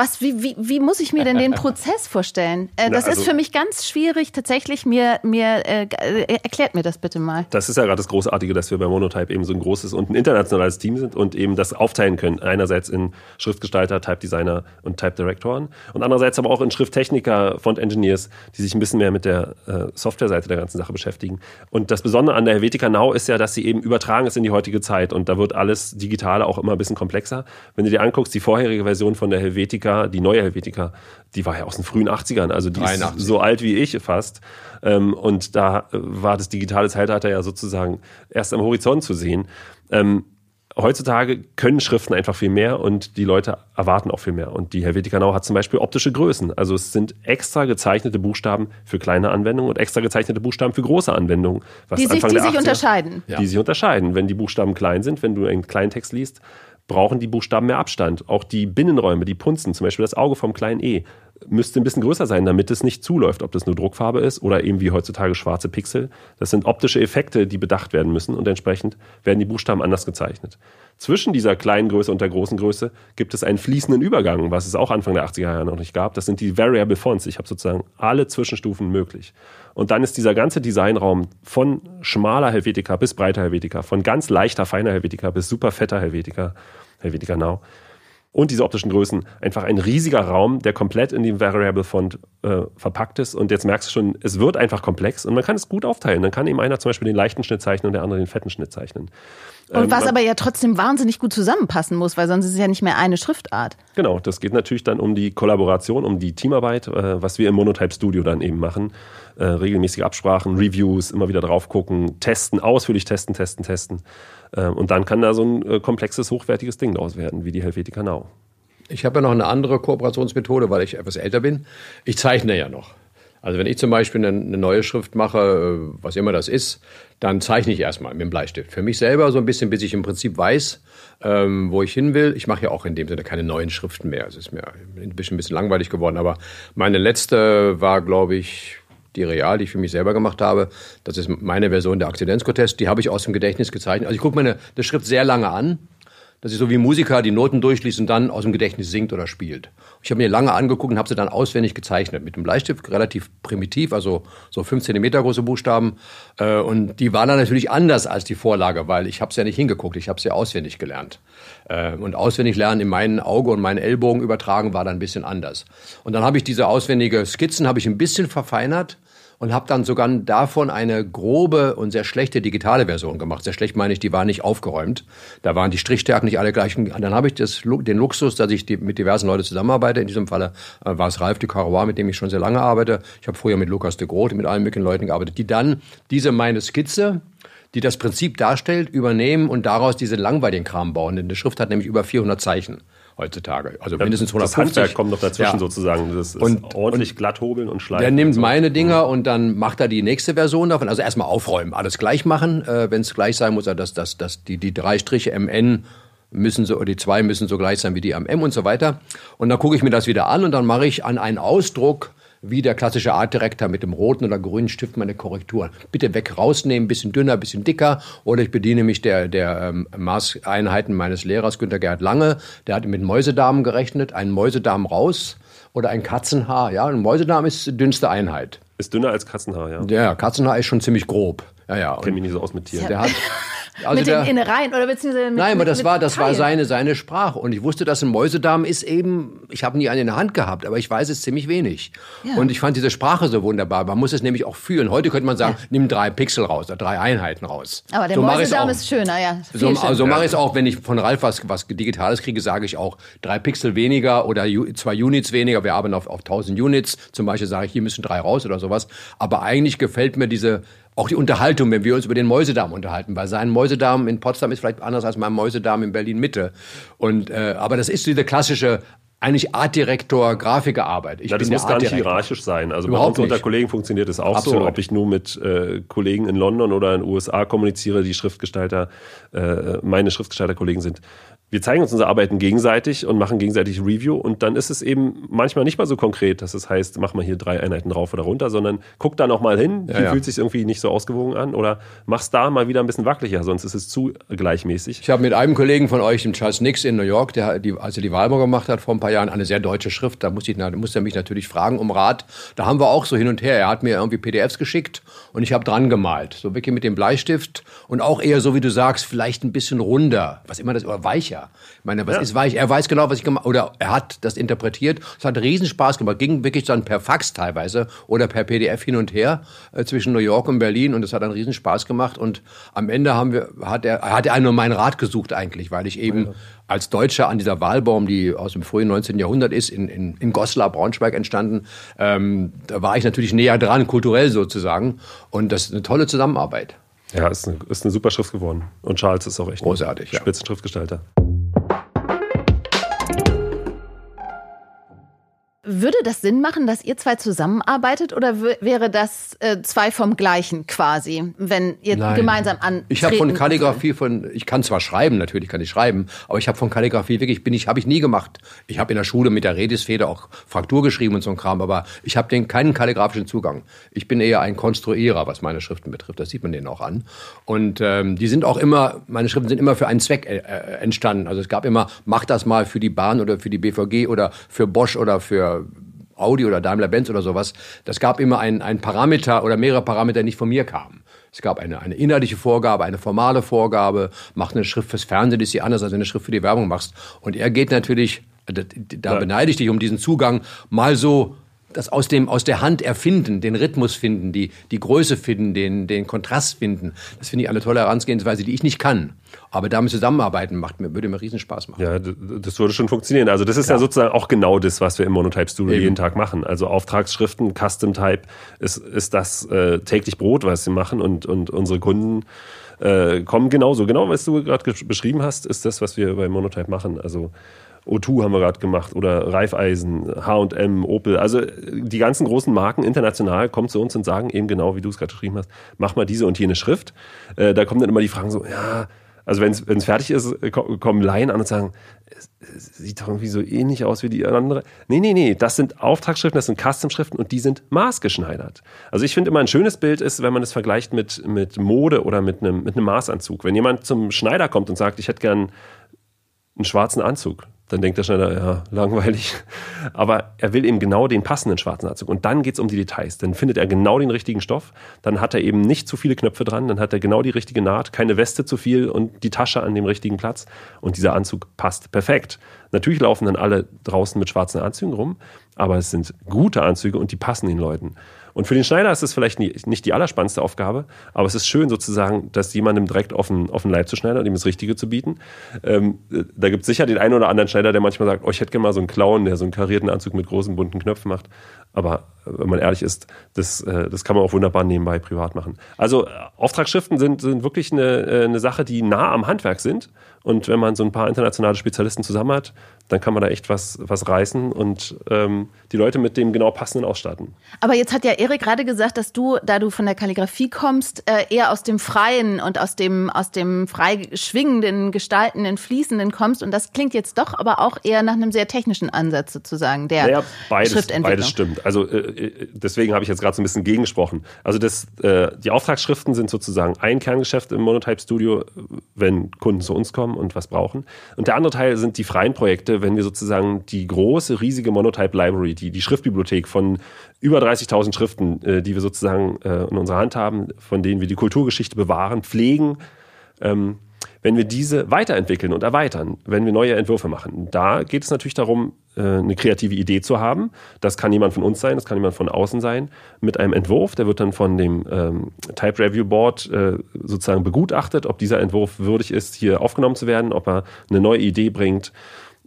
Was, wie, wie, wie muss ich mir denn den Prozess vorstellen? Äh, Na, das also- ist für mich ganz schwierig. Tatsächlich, mir, mir äh, äh, erklärt mir das bitte mal. Das ist ja gerade das Großartige, dass wir bei Monotype eben so ein großes und ein internationales Team sind und eben das aufteilen können. Einerseits in Schriftgestalter, Type Designer und Type Directoren und andererseits aber auch in Schrifttechniker, Font Engineers, die sich ein bisschen mehr mit der äh, Softwareseite der ganzen Sache beschäftigen. Und das Besondere an der Helvetica Now ist ja, dass sie eben übertragen ist in die heutige Zeit und da wird alles Digitale auch immer ein bisschen komplexer. Wenn du dir anguckst, die vorherige Version von der Helvetica, die neue Helvetica, die war ja aus den frühen 80ern, also die 83. ist so alt wie ich fast. Ähm, und da äh, war das digitale Zeitalter ja sozusagen erst am Horizont zu sehen. Ähm, heutzutage können Schriften einfach viel mehr und die Leute erwarten auch viel mehr. Und die Helvetica Now hat zum Beispiel optische Größen. Also es sind extra gezeichnete Buchstaben für kleine Anwendungen und extra gezeichnete Buchstaben für große Anwendungen. Was Die sich, die der sich 80er unterscheiden. die sich unterscheiden. Wenn die Buchstaben klein sind, wenn du einen Kleintext liest, brauchen die Buchstaben mehr Abstand. Auch die Binnenräume, die Punzen, zum Beispiel das Auge vom kleinen e, müsste ein bisschen größer sein, damit es nicht zuläuft, ob das nur Druckfarbe ist oder eben wie heutzutage schwarze Pixel. Das sind optische Effekte, die bedacht werden müssen und entsprechend werden die Buchstaben anders gezeichnet. Zwischen dieser kleinen Größe und der großen Größe gibt es einen fließenden Übergang, was es auch Anfang der 80er Jahre noch nicht gab. Das sind die Variable Fonts. Ich habe sozusagen alle Zwischenstufen möglich. Und dann ist dieser ganze Designraum von schmaler Helvetica bis breiter Helvetica, von ganz leichter, feiner Helvetica bis super fetter Helvetica, Helvetica Now, und diese optischen Größen einfach ein riesiger Raum, der komplett in dem Variable Font äh, verpackt ist. Und jetzt merkst du schon, es wird einfach komplex und man kann es gut aufteilen. Dann kann eben einer zum Beispiel den leichten Schnitt zeichnen und der andere den fetten Schnitt zeichnen. Und Ähm, was aber ja trotzdem wahnsinnig gut zusammenpassen muss, weil sonst ist es ja nicht mehr eine Schriftart. Genau, das geht natürlich dann um die Kollaboration, um die Teamarbeit, äh, was wir im Monotype Studio dann eben machen. Äh, regelmäßige Absprachen, Reviews, immer wieder drauf gucken, testen, ausführlich testen, testen, testen. Äh, und dann kann da so ein äh, komplexes, hochwertiges Ding draus werden, wie die Helvetica Now. Ich habe ja noch eine andere Kooperationsmethode, weil ich etwas älter bin. Ich zeichne ja noch. Also wenn ich zum Beispiel eine, neue Schrift mache, äh, was immer das ist, dann zeichne ich erstmal mit dem Bleistift. Für mich selber so ein bisschen, bis ich im Prinzip weiß, ähm, wo ich hin will. Ich mache ja auch in dem Sinne keine neuen Schriften mehr. Es ist mir ein bisschen, ein bisschen langweilig geworden. Aber meine letzte war, glaube ich, die Real, die ich für mich selber gemacht habe. Das ist meine Version der Akzidenzgrotest. Die habe ich aus dem Gedächtnis gezeichnet. Also ich gucke mir eine, eine Schrift sehr lange an. Das ist so wie Musiker die Noten durchliest und dann aus dem Gedächtnis singt oder spielt. Ich habe mir lange angeguckt und habe sie dann auswendig gezeichnet. Mit dem Bleistift, relativ primitiv, also so fünf Zentimeter große Buchstaben. Äh, Und die waren dann natürlich anders als die Vorlage, weil ich habe es ja nicht hingeguckt, ich habe es ja auswendig gelernt. Äh, Und auswendig lernen in meinen Auge und meinen Ellbogen übertragen war dann ein bisschen anders. Und dann habe ich diese auswendige Skizzen habe ich ein bisschen verfeinert und habe dann sogar davon eine grobe und sehr schlechte digitale Version gemacht. Sehr schlecht meine ich, die war nicht aufgeräumt. Da waren die Strichstärken nicht alle gleichen. Dann habe ich das, den Luxus, dass ich die, mit diversen Leuten zusammenarbeite. In diesem Falle äh, war es Ralf de Carois, mit dem ich schon sehr lange arbeite. Ich habe früher mit Lukas de Groot, mit allen möglichen Leuten gearbeitet, die dann diese meine Skizze die das Prinzip darstellt, übernehmen und daraus diese langweiligen Kram bauen. Denn die Schrift hat nämlich über 400 Zeichen heutzutage. Also mindestens Das 150. Handwerk kommt noch dazwischen Ja. sozusagen. Das ist Und- ordentlich glatt hobeln und schleifen. Der nimmt und so. meine Dinger und dann macht er die nächste Version davon. Also erstmal aufräumen, alles gleich machen. Äh, Wenn es gleich sein muss, er das, das, das, die, die drei Striche MN müssen so, oder die zwei müssen so gleich sein wie die am M und so weiter. Und dann gucke ich mir das wieder an und dann mache ich an einen Ausdruck wie der klassische Art Director mit dem roten oder grünen Stift meine Korrekturen. Bitte weg rausnehmen, bisschen dünner, bisschen dicker. Oder ich bediene mich der, der ähm, Maßeinheiten meines Lehrers Günter Gerhard Lange. Der hat mit Mäusedamen gerechnet. Einen Mäusedarm raus oder ein Katzenhaar. Ja, ein Mäusedarm ist die dünnste Einheit. Ist dünner als Katzenhaar, ja. Ja, Katzenhaar ist schon ziemlich grob. Ja, ja. Kenn mich nicht so aus mit Tieren. der hat, Also mit der- den Innereien oder beziehungsweise mit, Nein, aber das mit war, das war Teilen. seine, seine Sprache. Und ich wusste, dass ein Mäusedarm ist eben, ich habe nie einen in der Hand gehabt, aber ich weiß es ziemlich wenig. Ja. Und ich fand diese Sprache so wunderbar. Man muss es nämlich auch fühlen. Heute könnte man sagen, nimm drei Pixel raus oder drei Einheiten raus. Aber der so Mäusedarm auch. ist schöner, ja. So, schöner. also mache ich es auch, wenn ich von Ralf was, was Digitales kriege, sage ich auch drei Pixel weniger oder zwei Units weniger. Wir arbeiten auf, auf 1000 Units. Zum Beispiel sage ich, hier müssen drei raus oder sowas. Aber eigentlich gefällt mir diese, auch die Unterhaltung, wenn wir uns über den Mäusedarm unterhalten. Weil sein Mäusedarm in Potsdam ist vielleicht anders als mein Mäusedarm in Berlin Mitte. Und, äh, aber das ist diese klassische, eigentlich Artdirektor, Grafikerarbeit. Ich Ja, das muss gar nicht hierarchisch sein. Also bei Überhaupt uns unter nicht. Kollegen funktioniert es auch Absolut. so, ob ich nur mit äh, Kollegen in London oder in den USA kommuniziere, die Schriftgestalter, äh, meine Schriftgestalterkollegen sind. Wir zeigen uns unsere Arbeiten gegenseitig und machen gegenseitig Review und dann ist es eben manchmal nicht mal so konkret, dass es heißt, mach mal hier drei Einheiten rauf oder runter, sondern guck da noch mal hin, hier ja. fühlt sich irgendwie nicht so ausgewogen an oder mach's da mal wieder ein bisschen wackeliger, sonst ist es zu gleichmäßig. Ich habe mit einem Kollegen von euch, dem Charles Nix in New York, der die, als er die Wahlbau gemacht hat vor ein paar Jahren, eine sehr deutsche Schrift, da musste, ich, musste er mich natürlich fragen um Rat. Da haben wir auch so hin und her. Er hat mir irgendwie PDFs geschickt und ich habe dran gemalt. So wirklich mit dem Bleistift und auch eher so, wie du sagst, vielleicht ein bisschen runder. Was immer das, oder weicher. Ich meine, was ist weich? Er weiß genau, was ich gemacht oder er hat das interpretiert. Es hat riesen Spaß gemacht. Ging wirklich dann per Fax teilweise oder per PDF hin und her äh, zwischen New York und Berlin und es hat einen riesen Spaß gemacht und am Ende haben wir, hat er, hat er nur meinen Rat gesucht eigentlich, weil ich eben als Deutscher an dieser Wahlbaum, die aus dem frühen 19. Jahrhundert ist, in, in, in Goslar, Braunschweig entstanden, ähm, da war ich natürlich näher dran, kulturell sozusagen und das ist eine tolle Zusammenarbeit. Ja, ist eine, ist eine super Schrift geworden. Und Charles ist auch echt Großartig, ein ja. Spitzenschriftgestalter. Würde das Sinn machen, dass ihr zwei zusammenarbeitet oder wäre das äh, zwei vom gleichen quasi, wenn ihr Nein. gemeinsam an? Ich habe von Kalligrafie von ich kann zwar schreiben, natürlich kann ich schreiben, aber ich habe von Kalligrafie wirklich bin ich habe ich nie gemacht. Ich habe in der Schule mit der Redisfeder auch Fraktur geschrieben und so ein Kram, aber ich habe den keinen kalligrafischen Zugang. Ich bin eher ein Konstruierer, was meine Schriften betrifft. Das sieht man denen auch an. Und ähm, die sind auch immer meine Schriften sind immer für einen Zweck äh, äh, entstanden. Also es gab immer mach das mal für die Bahn oder für die BVG oder für Bosch oder für Audi oder Daimler-Benz oder sowas. Das gab immer ein, ein Parameter oder mehrere Parameter, die nicht von mir kamen. Es gab eine, eine inhaltliche Vorgabe, eine formale Vorgabe. Mach eine Schrift fürs Fernsehen, ist die anders, als wenn du eine Schrift für die Werbung machst. Und er geht natürlich, da, da beneide ich dich um diesen Zugang, mal so das aus dem aus der Hand erfinden, den Rhythmus finden, die die Größe finden, den den Kontrast finden. Das finde ich eine tolle Herangehensweise, die ich nicht kann. Aber damit zusammenarbeiten macht mir würde mir riesen Spaß machen. Ja, das würde schon funktionieren. Also das ist ja sozusagen auch genau das, was wir im Monotype Studio Eben. jeden Tag machen. Also Auftragsschriften, Custom Type ist, ist das äh, täglich Brot, was wir machen und, und unsere Kunden äh, kommen genauso. Genau, was du gerade beschrieben hast, ist das, was wir bei Monotype machen. Also O2 haben wir gerade gemacht oder Raiffeisen, H&M, Opel. Also die ganzen großen Marken international kommen zu uns und sagen eben genau, wie du es gerade geschrieben hast, mach mal diese und jene Schrift. Äh, da kommen dann immer die Fragen so, ja, also wenn es fertig ist, äh, ko- kommen Laien an und sagen, es, es sieht doch irgendwie so ähnlich aus wie die andere. Nee, nee, nee, das sind Auftragsschriften, das sind Custom-Schriften und die sind maßgeschneidert. Also ich finde immer ein schönes Bild ist, wenn man es vergleicht mit, mit Mode oder mit einem, mit einem Maßanzug. Wenn jemand zum Schneider kommt und sagt, ich hätte gern einen schwarzen Anzug. Dann denkt der Schneider, ja, langweilig. Aber er will eben genau den passenden schwarzen Anzug. Und dann geht's um die Details. Dann findet er genau den richtigen Stoff. Dann hat er eben nicht zu viele Knöpfe dran. Dann hat er genau die richtige Naht, keine Weste zu viel und die Tasche an dem richtigen Platz. Und dieser Anzug passt perfekt. Natürlich laufen dann alle draußen mit schwarzen Anzügen rum. Aber es sind gute Anzüge und die passen den Leuten. Und für den Schneider ist es vielleicht nicht die allerspannendste Aufgabe, aber es ist schön sozusagen, das jemandem direkt auf den, auf den Leib zu schneiden und ihm das Richtige zu bieten. Ähm, äh, da gibt es sicher den einen oder anderen Schneider, der manchmal sagt, oh, ich hätte gerne mal so einen Clown, der so einen karierten Anzug mit großen bunten Knöpfen macht. Aber äh, wenn man ehrlich ist, das, äh, das kann man auch wunderbar nebenbei privat machen. Also Auftragsschriften sind, sind wirklich eine, eine Sache, die nah am Handwerk sind. Und wenn man so ein paar internationale Spezialisten zusammen hat, dann kann man da echt was, was reißen und ähm, die Leute mit dem genau passenden ausstatten. Aber jetzt hat ja Erik gerade gesagt, dass du, da du von der Kalligrafie kommst, äh, eher aus dem Freien und aus dem, aus dem frei schwingenden, gestaltenden, fließenden kommst. Und das klingt jetzt doch aber auch eher nach einem sehr technischen Ansatz sozusagen der Naja, beides, Schriftentwicklung. beides stimmt. Also äh, äh, deswegen habe ich jetzt gerade so ein bisschen gegengesprochen. Also das, äh, die Auftragsschriften sind sozusagen ein Kerngeschäft im Monotype Studio, wenn Kunden zu uns kommen und was brauchen. Und der andere Teil sind die freien Projekte, wenn wir sozusagen die große, riesige Monotype Library, die, die Schriftbibliothek von über 30.000 Schriften, äh, die wir sozusagen äh, in unserer Hand haben, von denen wir die Kulturgeschichte bewahren, pflegen, Ähm, wenn wir diese weiterentwickeln und erweitern, wenn wir neue Entwürfe machen, da geht es natürlich darum, äh, eine kreative Idee zu haben. Das kann jemand von uns sein, das kann jemand von außen sein, mit einem Entwurf. Der wird dann von dem ähm, Type Review Board äh, sozusagen begutachtet, ob dieser Entwurf würdig ist, hier aufgenommen zu werden, ob er eine neue Idee bringt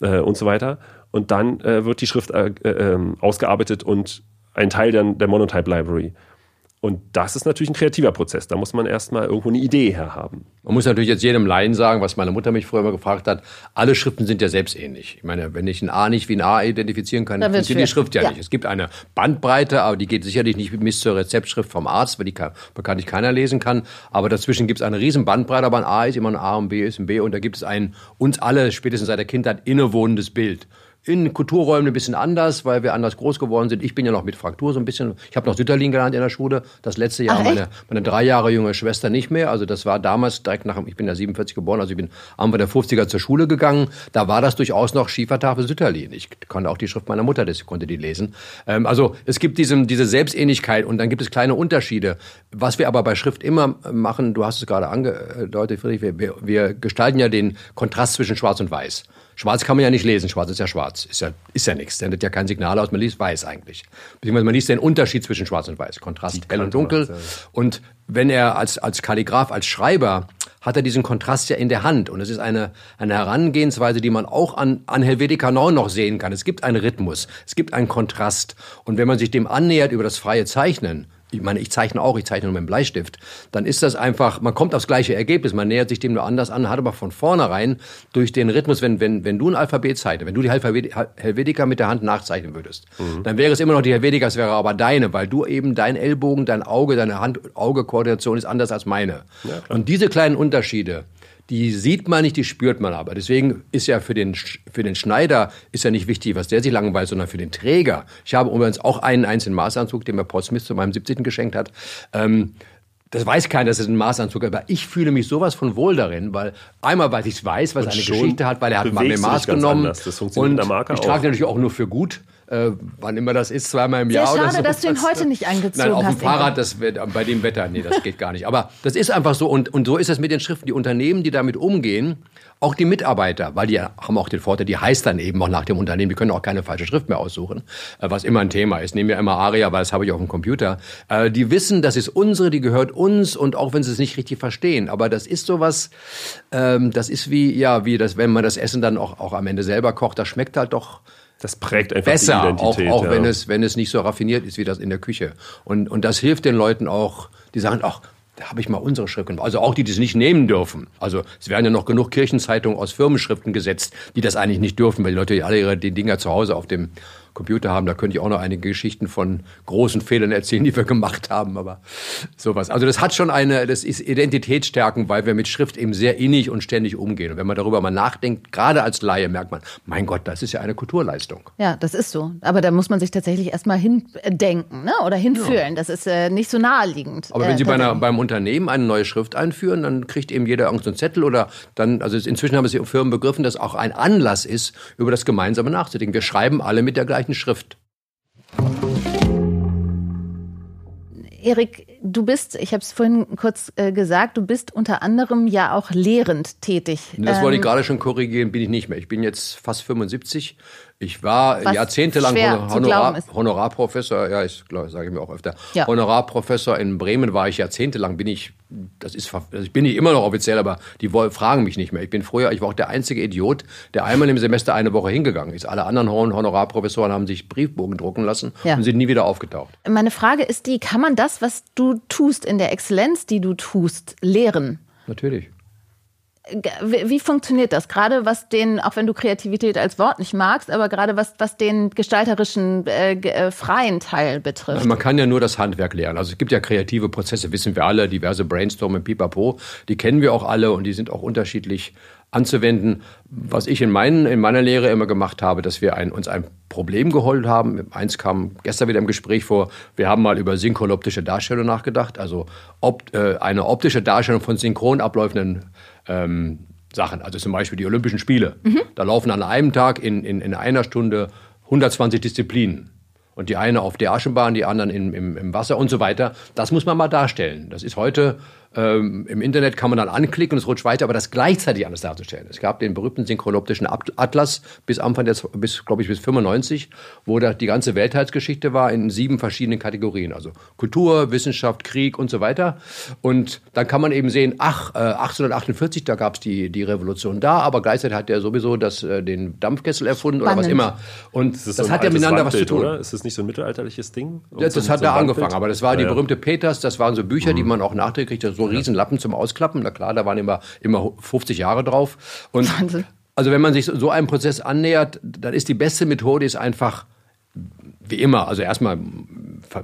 äh, und so weiter. Und dann äh, wird die Schrift äh, äh, ähm, ausgearbeitet und ein Teil der, der Monotype Library. Und das ist natürlich ein kreativer Prozess. Da muss man erstmal irgendwo eine Idee herhaben. Man muss natürlich jetzt jedem Laien sagen, was meine Mutter mich früher immer gefragt hat, alle Schriften sind ja selbstähnlich. Ich meine, wenn ich ein A nicht wie ein A identifizieren kann, dann funktioniert die Schrift ja, ja, nicht. Es gibt eine Bandbreite, aber die geht sicherlich nicht bis zur Rezeptschrift vom Arzt, weil die kann, bekanntlich keiner lesen kann. Aber dazwischen gibt es eine riesen Bandbreite, aber ein A ist immer ein A und B ist ein B und da gibt es ein uns alle spätestens seit der Kindheit innewohnendes Bild in Kulturräumen ein bisschen anders, weil wir anders groß geworden sind. Ich bin ja noch mit Fraktur so ein bisschen. Ich habe noch Sütterlin gelernt in der Schule. Das letzte Jahr Ach, meine, meine drei Jahre junge Schwester nicht mehr. Also das war damals direkt nach, ich bin ja 47 geboren, also ich bin Anfang der 50er zur Schule gegangen. Da war das durchaus noch Schiefertafel Sütterlin. Ich konnte auch die Schrift meiner Mutter, das konnte die lesen. Ähm, also es gibt diese, diese Selbstähnlichkeit und dann gibt es kleine Unterschiede. Was wir aber bei Schrift immer machen, du hast es gerade angedeutet, Friedrich, wir, wir, wir gestalten ja den Kontrast zwischen Schwarz und Weiß. Schwarz kann man ja nicht lesen. Schwarz ist ja schwarz. Ist ja, ist ja nichts. Sendet ja kein Signal aus. Man liest weiß eigentlich. Beziehungsweise man liest den Unterschied zwischen schwarz und weiß. Kontrast Die hell und dunkel. Und wenn er als, als Kalligraph, als Schreiber, hat er diesen Kontrast ja in der Hand. Und es ist eine, eine Herangehensweise, die man auch an, an Helvetica Neun noch sehen kann. Es gibt einen Rhythmus. Es gibt einen Kontrast. Und wenn man sich dem annähert über das freie Zeichnen, ich meine, ich zeichne auch, ich zeichne nur mit dem Bleistift, dann ist das einfach, man kommt aufs gleiche Ergebnis, man nähert sich dem nur anders an, hat aber von vornherein durch den Rhythmus, wenn, wenn, wenn du ein Alphabet zeichnest, wenn du die Helvetica mit der Hand nachzeichnen würdest, mhm. dann wäre es immer noch die Helvetica, es wäre aber deine, weil du eben dein Ellbogen, dein Auge, deine Hand-Auge-Koordination ist anders als meine. Ja, und diese kleinen Unterschiede, die sieht man nicht, die spürt man aber. Deswegen ist ja für den, für den Schneider ist ja nicht wichtig, was der sich langweilt, sondern für den Träger. Ich habe übrigens auch einen einzelnen Maßanzug, den mir Paul Smith zu meinem 17. geschenkt hat. Ähm, das weiß keiner, dass es ein Maßanzug ist, aber ich fühle mich sowas von wohl darin, weil einmal, weil ich es weiß, was eine Geschichte hat, weil er hat mal mir Maß genommen. Das funktioniert und ich trage natürlich auch nur für gut äh, wann immer das ist, zweimal im Jahr. Sehr schade, oder so. dass du ihn heute nicht angezogen Nein, auf hast. Auf dem Fahrrad, das bei dem Wetter, nee, das geht gar nicht. Aber das ist einfach so und, und so ist es mit den Schriften. Die Unternehmen, die damit umgehen, auch die Mitarbeiter, weil die haben auch den Vorteil, die heißt dann eben auch nach dem Unternehmen, die können auch keine falsche Schrift mehr aussuchen, äh, was immer ein Thema ist. Nehmen wir immer Aria, weil das habe ich auf dem Computer. Äh, die wissen, das ist unsere, die gehört uns und auch wenn sie es nicht richtig verstehen. Aber das ist sowas, ähm, das ist wie, ja, wie das, wenn man das Essen dann auch, auch am Ende selber kocht, das schmeckt halt doch das prägt einfach besser, die Identität. Auch, auch ja. wenn, es, wenn es nicht so raffiniert ist wie das in der Küche. Und, und das hilft den Leuten auch, die sagen, ach, da habe ich mal unsere Schrift gemacht. Also auch die, die es nicht nehmen dürfen. Also es werden ja noch genug Kirchenzeitungen aus Firmenschriften gesetzt, die das eigentlich nicht dürfen, weil die Leute alle ihre die Dinger zu Hause auf dem Computer haben. Da könnte ich auch noch einige Geschichten von großen Fehlern erzählen, die wir gemacht haben, aber sowas. Also das hat schon eine, das ist Identitätsstärken, weil wir mit Schrift eben sehr innig und ständig umgehen. Und wenn man darüber mal nachdenkt, gerade als Laie, merkt man, mein Gott, das ist ja eine Kulturleistung. Ja, das ist so. Aber da muss man sich tatsächlich erstmal hindenken ne? oder hinfühlen. Ja. Das ist äh, nicht so naheliegend. Aber wenn äh, Sie bei einer, beim Unternehmen eine neue Schrift einführen, dann kriegt eben jeder irgendeinen Zettel oder dann, also inzwischen haben es die Firmen begriffen, dass auch ein Anlass ist, über das Gemeinsame nachzudenken. Wir schreiben alle mit der gleichen gleichen Schrift. Erik, du bist, ich habe es vorhin kurz äh, gesagt, du bist unter anderem ja auch lehrend tätig. Das wollte ich ähm, gerade schon korrigieren, bin ich nicht mehr. Ich bin jetzt fast 75 ich war Was jahrzehntelang Honorar, Honorarprofessor, ja, ich sage ich mir auch öfter. Ja. Honorarprofessor in Bremen war ich jahrzehntelang, bin ich, das ist, also ich bin nicht immer noch offiziell, aber die fragen mich nicht mehr. Ich bin früher, ich war auch der einzige Idiot, der einmal im Semester eine Woche hingegangen ist. Alle anderen Honorarprofessoren haben sich Briefbogen drucken lassen ja. und sind nie wieder aufgetaucht. Meine Frage ist die, kann man das, was du tust in der Exzellenz, die du tust, lehren? Natürlich. Wie funktioniert das? Gerade was den, auch wenn du Kreativität als Wort nicht magst, aber gerade was, was den gestalterischen, äh, äh, freien Teil betrifft. Man kann ja nur das Handwerk lernen. Also es gibt ja kreative Prozesse, wissen wir alle, diverse Brainstorming, Pipapo, die kennen wir auch alle und die sind auch unterschiedlich anzuwenden. Was ich in, meinen, in meiner Lehre immer gemacht habe, dass wir ein, uns ein Problem geholt haben. Eins kam gestern wieder im Gespräch vor. Wir haben mal über synchronoptische Darstellung nachgedacht, also ob, äh, eine optische Darstellung von synchron abläufenden ähm, Sachen. Also zum Beispiel die Olympischen Spiele. Mhm. Da laufen an einem Tag in, in, in einer Stunde 120 Disziplinen. Und die eine auf der Aschenbahn, die anderen im, im, im Wasser und so weiter. Das muss man mal darstellen. Das ist heute Ähm, Im Internet kann man dann anklicken und es rutscht weiter, aber das gleichzeitig alles darzustellen. Es gab den berühmten synchronoptischen Atlas bis Anfang der, bis, glaube ich, bis 95, wo da die ganze Weltheitsgeschichte war in sieben verschiedenen Kategorien. Also Kultur, Wissenschaft, Krieg und so weiter. Und dann kann man eben sehen, ach, äh, 1848, da gab es die, die Revolution da, aber gleichzeitig hat der sowieso das, äh, den Dampfkessel erfunden Spannend. oder was immer. Und das, das so hat ja miteinander was zu tun. Oder? Ist das nicht so ein mittelalterliches Ding? Das, das so hat so da angefangen, aber das war ja, die berühmte Peters, das waren so Bücher, mhm. die man auch nachträglich, so Riesenlappen zum Ausklappen. Na klar, da waren immer, immer 50 Jahre drauf. Und Wahnsinn. Also wenn man sich so einem Prozess annähert, dann ist die beste Methode ist einfach wie immer, also erstmal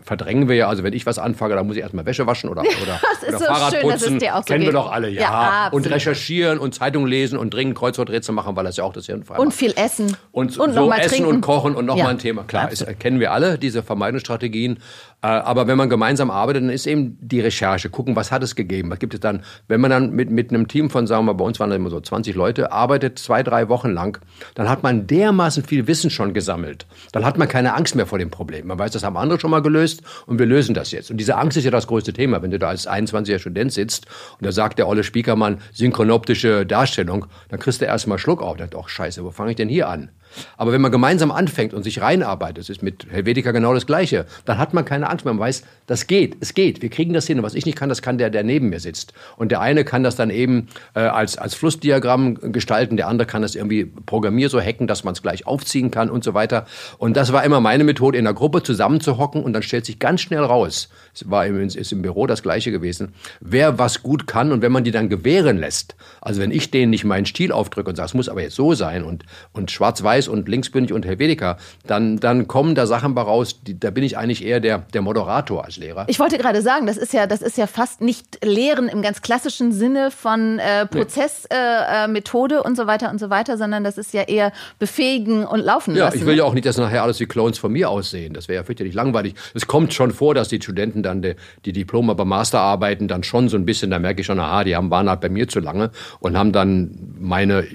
verdrängen wir ja, also wenn ich was anfange, dann muss ich erstmal Wäsche waschen oder, oder, oder so Fahrrad schön, putzen. So Kennen wir doch alle, ja. ja und recherchieren und Zeitung lesen und dringend Kreuzworträtsel machen, weil das ja auch das Hirn frei Und viel essen. Und, und so essen trinken. und kochen und nochmal ja. ein Thema. Klar, ist, kennen wir alle, diese Vermeidungsstrategien. Äh, aber wenn man gemeinsam arbeitet, dann ist eben die Recherche, gucken, was hat es gegeben, was gibt es dann. Wenn man dann mit, mit einem Team von, sagen wir, bei uns waren das immer so 20 Leute, arbeitet zwei, drei Wochen lang, dann hat man dermaßen viel Wissen schon gesammelt. Dann hat man keine Angst mehr vor dem Problem. Man weiß, das haben andere schon mal gelöst und wir lösen das jetzt. Und diese Angst ist ja das größte Thema. Wenn du da als 21er Student sitzt und da sagt der Olle Spiekermann synchronoptische Darstellung, dann kriegst du erstmal Schluck auf. Dann, doch, scheiße, wo fange ich denn hier an? Aber wenn man gemeinsam anfängt und sich reinarbeitet, das ist mit Helvetica genau das Gleiche, dann hat man keine Angst mehr. Man weiß, das geht, es geht, wir kriegen das hin. Und was ich nicht kann, das kann der, der neben mir sitzt. Und der eine kann das dann eben äh, als, als Flussdiagramm gestalten, der andere kann das irgendwie programmier so hacken, dass man es gleich aufziehen kann und so weiter. Und das war immer meine Methode, in der Gruppe zusammenzuhocken und dann stellt sich ganz schnell raus, es war im, ist im Büro das Gleiche gewesen, wer was gut kann und wenn man die dann gewähren lässt, also wenn ich denen nicht meinen Stil aufdrücke und sage, es muss aber jetzt so sein und, und schwarz-weiß und linksbündig und Helvetica, dann, dann kommen da Sachen bei raus, die, da bin ich eigentlich eher der, der Moderator als Lehrer. Ich wollte gerade sagen, das ist ja, das ist ja fast nicht Lehren im ganz klassischen Sinne von äh, Prozessmethode nee. äh, und so weiter und so weiter, sondern das ist ja eher befähigen und laufen ja, lassen. Ja, ich will ja auch nicht, dass nachher alles wie Clones von mir aussehen. Das wäre ja fürchterlich langweilig. Es kommt schon vor, dass die Studenten dann die, die Diplome bei Masterarbeiten dann schon so ein bisschen, da merke ich schon, aha, die haben, waren halt bei mir zu lange und haben dann meine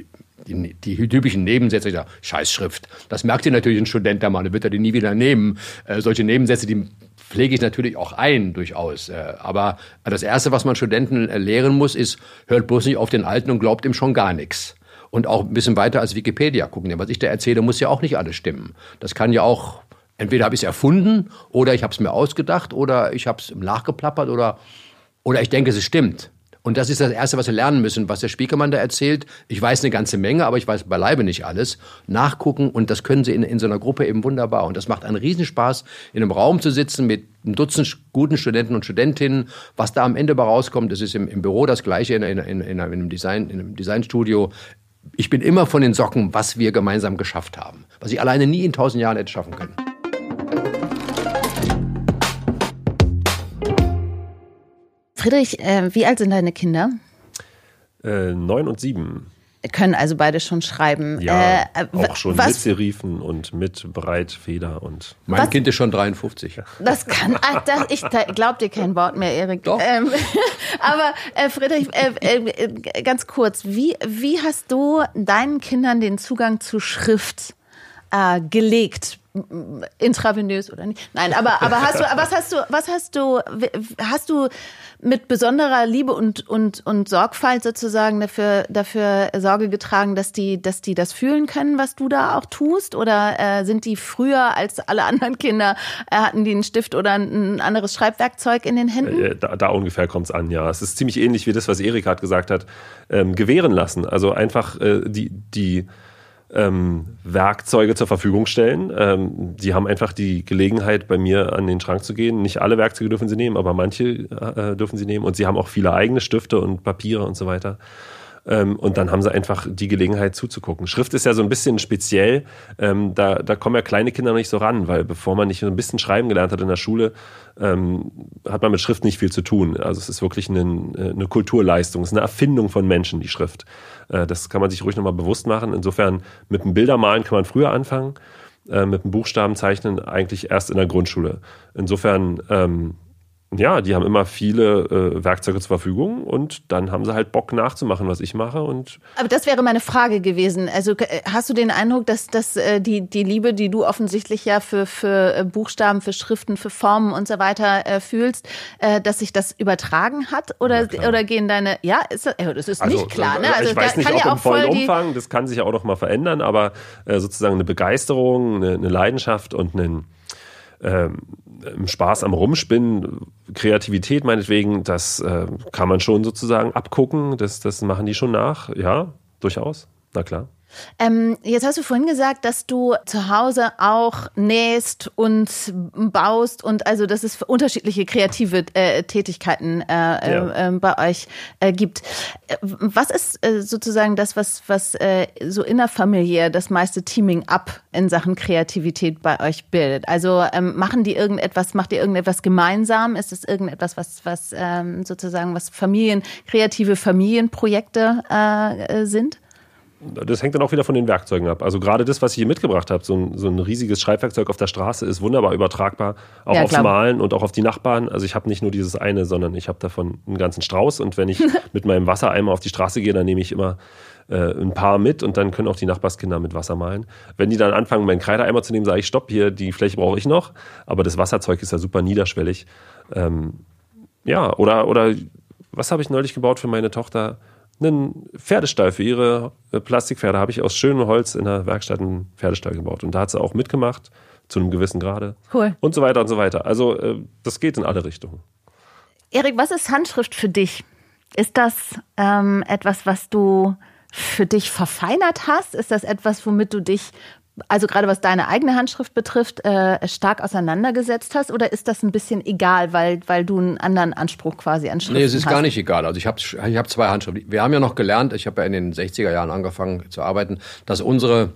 die, die typischen Nebensätze der Scheißschrift. Das merkt ihr natürlich ein Student der Mann, wird er die nie wieder nehmen. Äh, solche Nebensätze, die pflege ich natürlich auch ein, durchaus. Äh, aber das Erste, was man Studenten äh, lehren muss, ist, hört bloß nicht auf den Alten und glaubt ihm schon gar nichts. Und auch ein bisschen weiter als Wikipedia gucken. Denn was ich da erzähle, muss ja auch nicht alles stimmen. Das kann ja auch, entweder habe ich es erfunden oder ich habe es mir ausgedacht oder ich habe es nachgeplappert oder, oder ich denke, es stimmt. Und das ist das Erste, was wir lernen müssen, was der Spiekermann da erzählt. Ich weiß eine ganze Menge, aber ich weiß beileibe nicht alles. Nachgucken und das können Sie in, in so einer Gruppe eben wunderbar. Und das macht einen Riesenspaß, in einem Raum zu sitzen mit einem Dutzend guten Studenten und Studentinnen. Was da am Ende bei rauskommt, das ist im, im Büro das Gleiche, in, in, in, in einem, Design, in einem Designstudio. Ich bin immer von den Socken, was wir gemeinsam geschafft haben. Was ich alleine nie in tausend Jahren hätte schaffen können. Friedrich, äh, wie alt sind deine Kinder? Äh, neun und sieben. Können also beide schon schreiben. Ja, äh, auch schon was? mit Serifen und mit Breitfeder und. Mein was? Kind ist schon 53. Das kann, ach, das, ich glaube dir kein Wort mehr, Erik. Doch. Ähm, aber äh, Friedrich, äh, äh, ganz kurz, wie, wie hast du deinen Kindern den Zugang zu Schrift äh, gelegt? Intravenös oder nicht. Nein, aber, aber hast du, was hast du, was hast du, hast du mit besonderer Liebe und, und, und Sorgfalt sozusagen dafür, dafür Sorge getragen, dass die, dass die das fühlen können, was du da auch tust? Oder äh, sind die früher als alle anderen Kinder, äh, hatten die einen Stift oder ein anderes Schreibwerkzeug in den Händen? Äh, da, da ungefähr kommt's an, ja. Es ist ziemlich ähnlich wie das, was Erik gerade gesagt hat. Ähm, gewähren lassen. Also einfach äh, die, die, ähm, Werkzeuge zur Verfügung stellen. Ähm, die haben einfach die Gelegenheit, bei mir an den Schrank zu gehen. Nicht alle Werkzeuge dürfen sie nehmen, aber manche äh, dürfen sie nehmen. Und sie haben auch viele eigene Stifte und Papiere und so weiter. Ähm, und dann haben sie einfach die Gelegenheit zuzugucken. Schrift ist ja so ein bisschen speziell. Ähm, da, da kommen ja kleine Kinder noch nicht so ran, weil bevor man nicht so ein bisschen schreiben gelernt hat in der Schule, ähm, hat man mit Schrift nicht viel zu tun. Also es ist wirklich eine, eine Kulturleistung, es ist eine Erfindung von Menschen, die Schrift. Äh, das kann man sich ruhig nochmal bewusst machen. Insofern mit dem Bildermalen kann man früher anfangen, äh, mit dem Buchstabenzeichnen eigentlich erst in der Grundschule. Insofern ähm, ja, die haben immer viele äh, Werkzeuge zur Verfügung und dann haben sie halt Bock nachzumachen, was ich mache. Und Aber das wäre meine Frage gewesen. Also äh, hast du den Eindruck, dass, dass äh, die, die Liebe, die du offensichtlich ja für, für äh, Buchstaben, für Schriften, für Formen und so weiter äh, fühlst, äh, dass sich das übertragen hat? Oder, oder gehen deine, ja, ist das, äh, das ist nicht klar, ne? Also ich weiß nicht, kann ob ja im vollen Umfang, das kann sich ja auch noch mal verändern, aber äh, sozusagen eine Begeisterung, eine, eine Leidenschaft und einen ähm, Spaß am Rumspinnen, Kreativität meinetwegen, das äh, kann man schon sozusagen abgucken, das, das machen die schon nach, ja, durchaus, na klar. Ähm, jetzt hast du vorhin gesagt, dass du zu Hause auch nähst und baust und also dass es unterschiedliche kreative äh, Tätigkeiten äh, Ja. äh, bei euch äh, gibt. Was ist äh, sozusagen das, was, was äh, so innerfamiliär das meiste Teaming ab in Sachen Kreativität bei euch bildet? Also ähm, machen die irgendetwas, macht ihr irgendetwas gemeinsam? Ist es irgendetwas, was, was ähm, sozusagen was Familien, kreative Familienprojekte sind? Das hängt dann auch wieder von den Werkzeugen ab. Also gerade das, was ich hier mitgebracht habe, so ein, so ein riesiges Schreibwerkzeug auf der Straße, ist wunderbar übertragbar, auch Ja, aufs klar. Malen und auch auf die Nachbarn. Also ich habe nicht nur dieses eine, sondern ich habe davon einen ganzen Strauß. Und wenn ich mit meinem Wassereimer auf die Straße gehe, dann nehme ich immer äh, ein paar mit und dann können auch die Nachbarskinder mit Wasser malen. Wenn die dann anfangen, meinen Kreideeimer zu nehmen, sage ich, stopp, hier, die Fläche brauche ich noch. Aber das Wasserzeug ist ja super niederschwellig. Ähm, ja, oder, oder was habe ich neulich gebaut für meine Tochter? Einen Pferdestall für ihre äh, Plastikpferde habe ich aus schönem Holz in der Werkstatt einen Pferdestall gebaut. Und da hat sie auch mitgemacht, zu einem gewissen Grade. Cool. Und so weiter und so weiter. Also äh, das geht in alle Richtungen. Erik, was ist Handschrift für dich? Ist das ähm, etwas, was du für dich verfeinert hast? Ist das etwas, womit du dich, also gerade was deine eigene Handschrift betrifft, äh, stark auseinandergesetzt hast? Oder ist das ein bisschen egal, weil, weil du einen anderen Anspruch quasi an Schriften Nee, es ist hast? gar nicht egal. Also ich habe ich hab zwei Handschriften. Wir haben ja noch gelernt, ich habe ja in den 60er Jahren angefangen zu arbeiten, dass unsere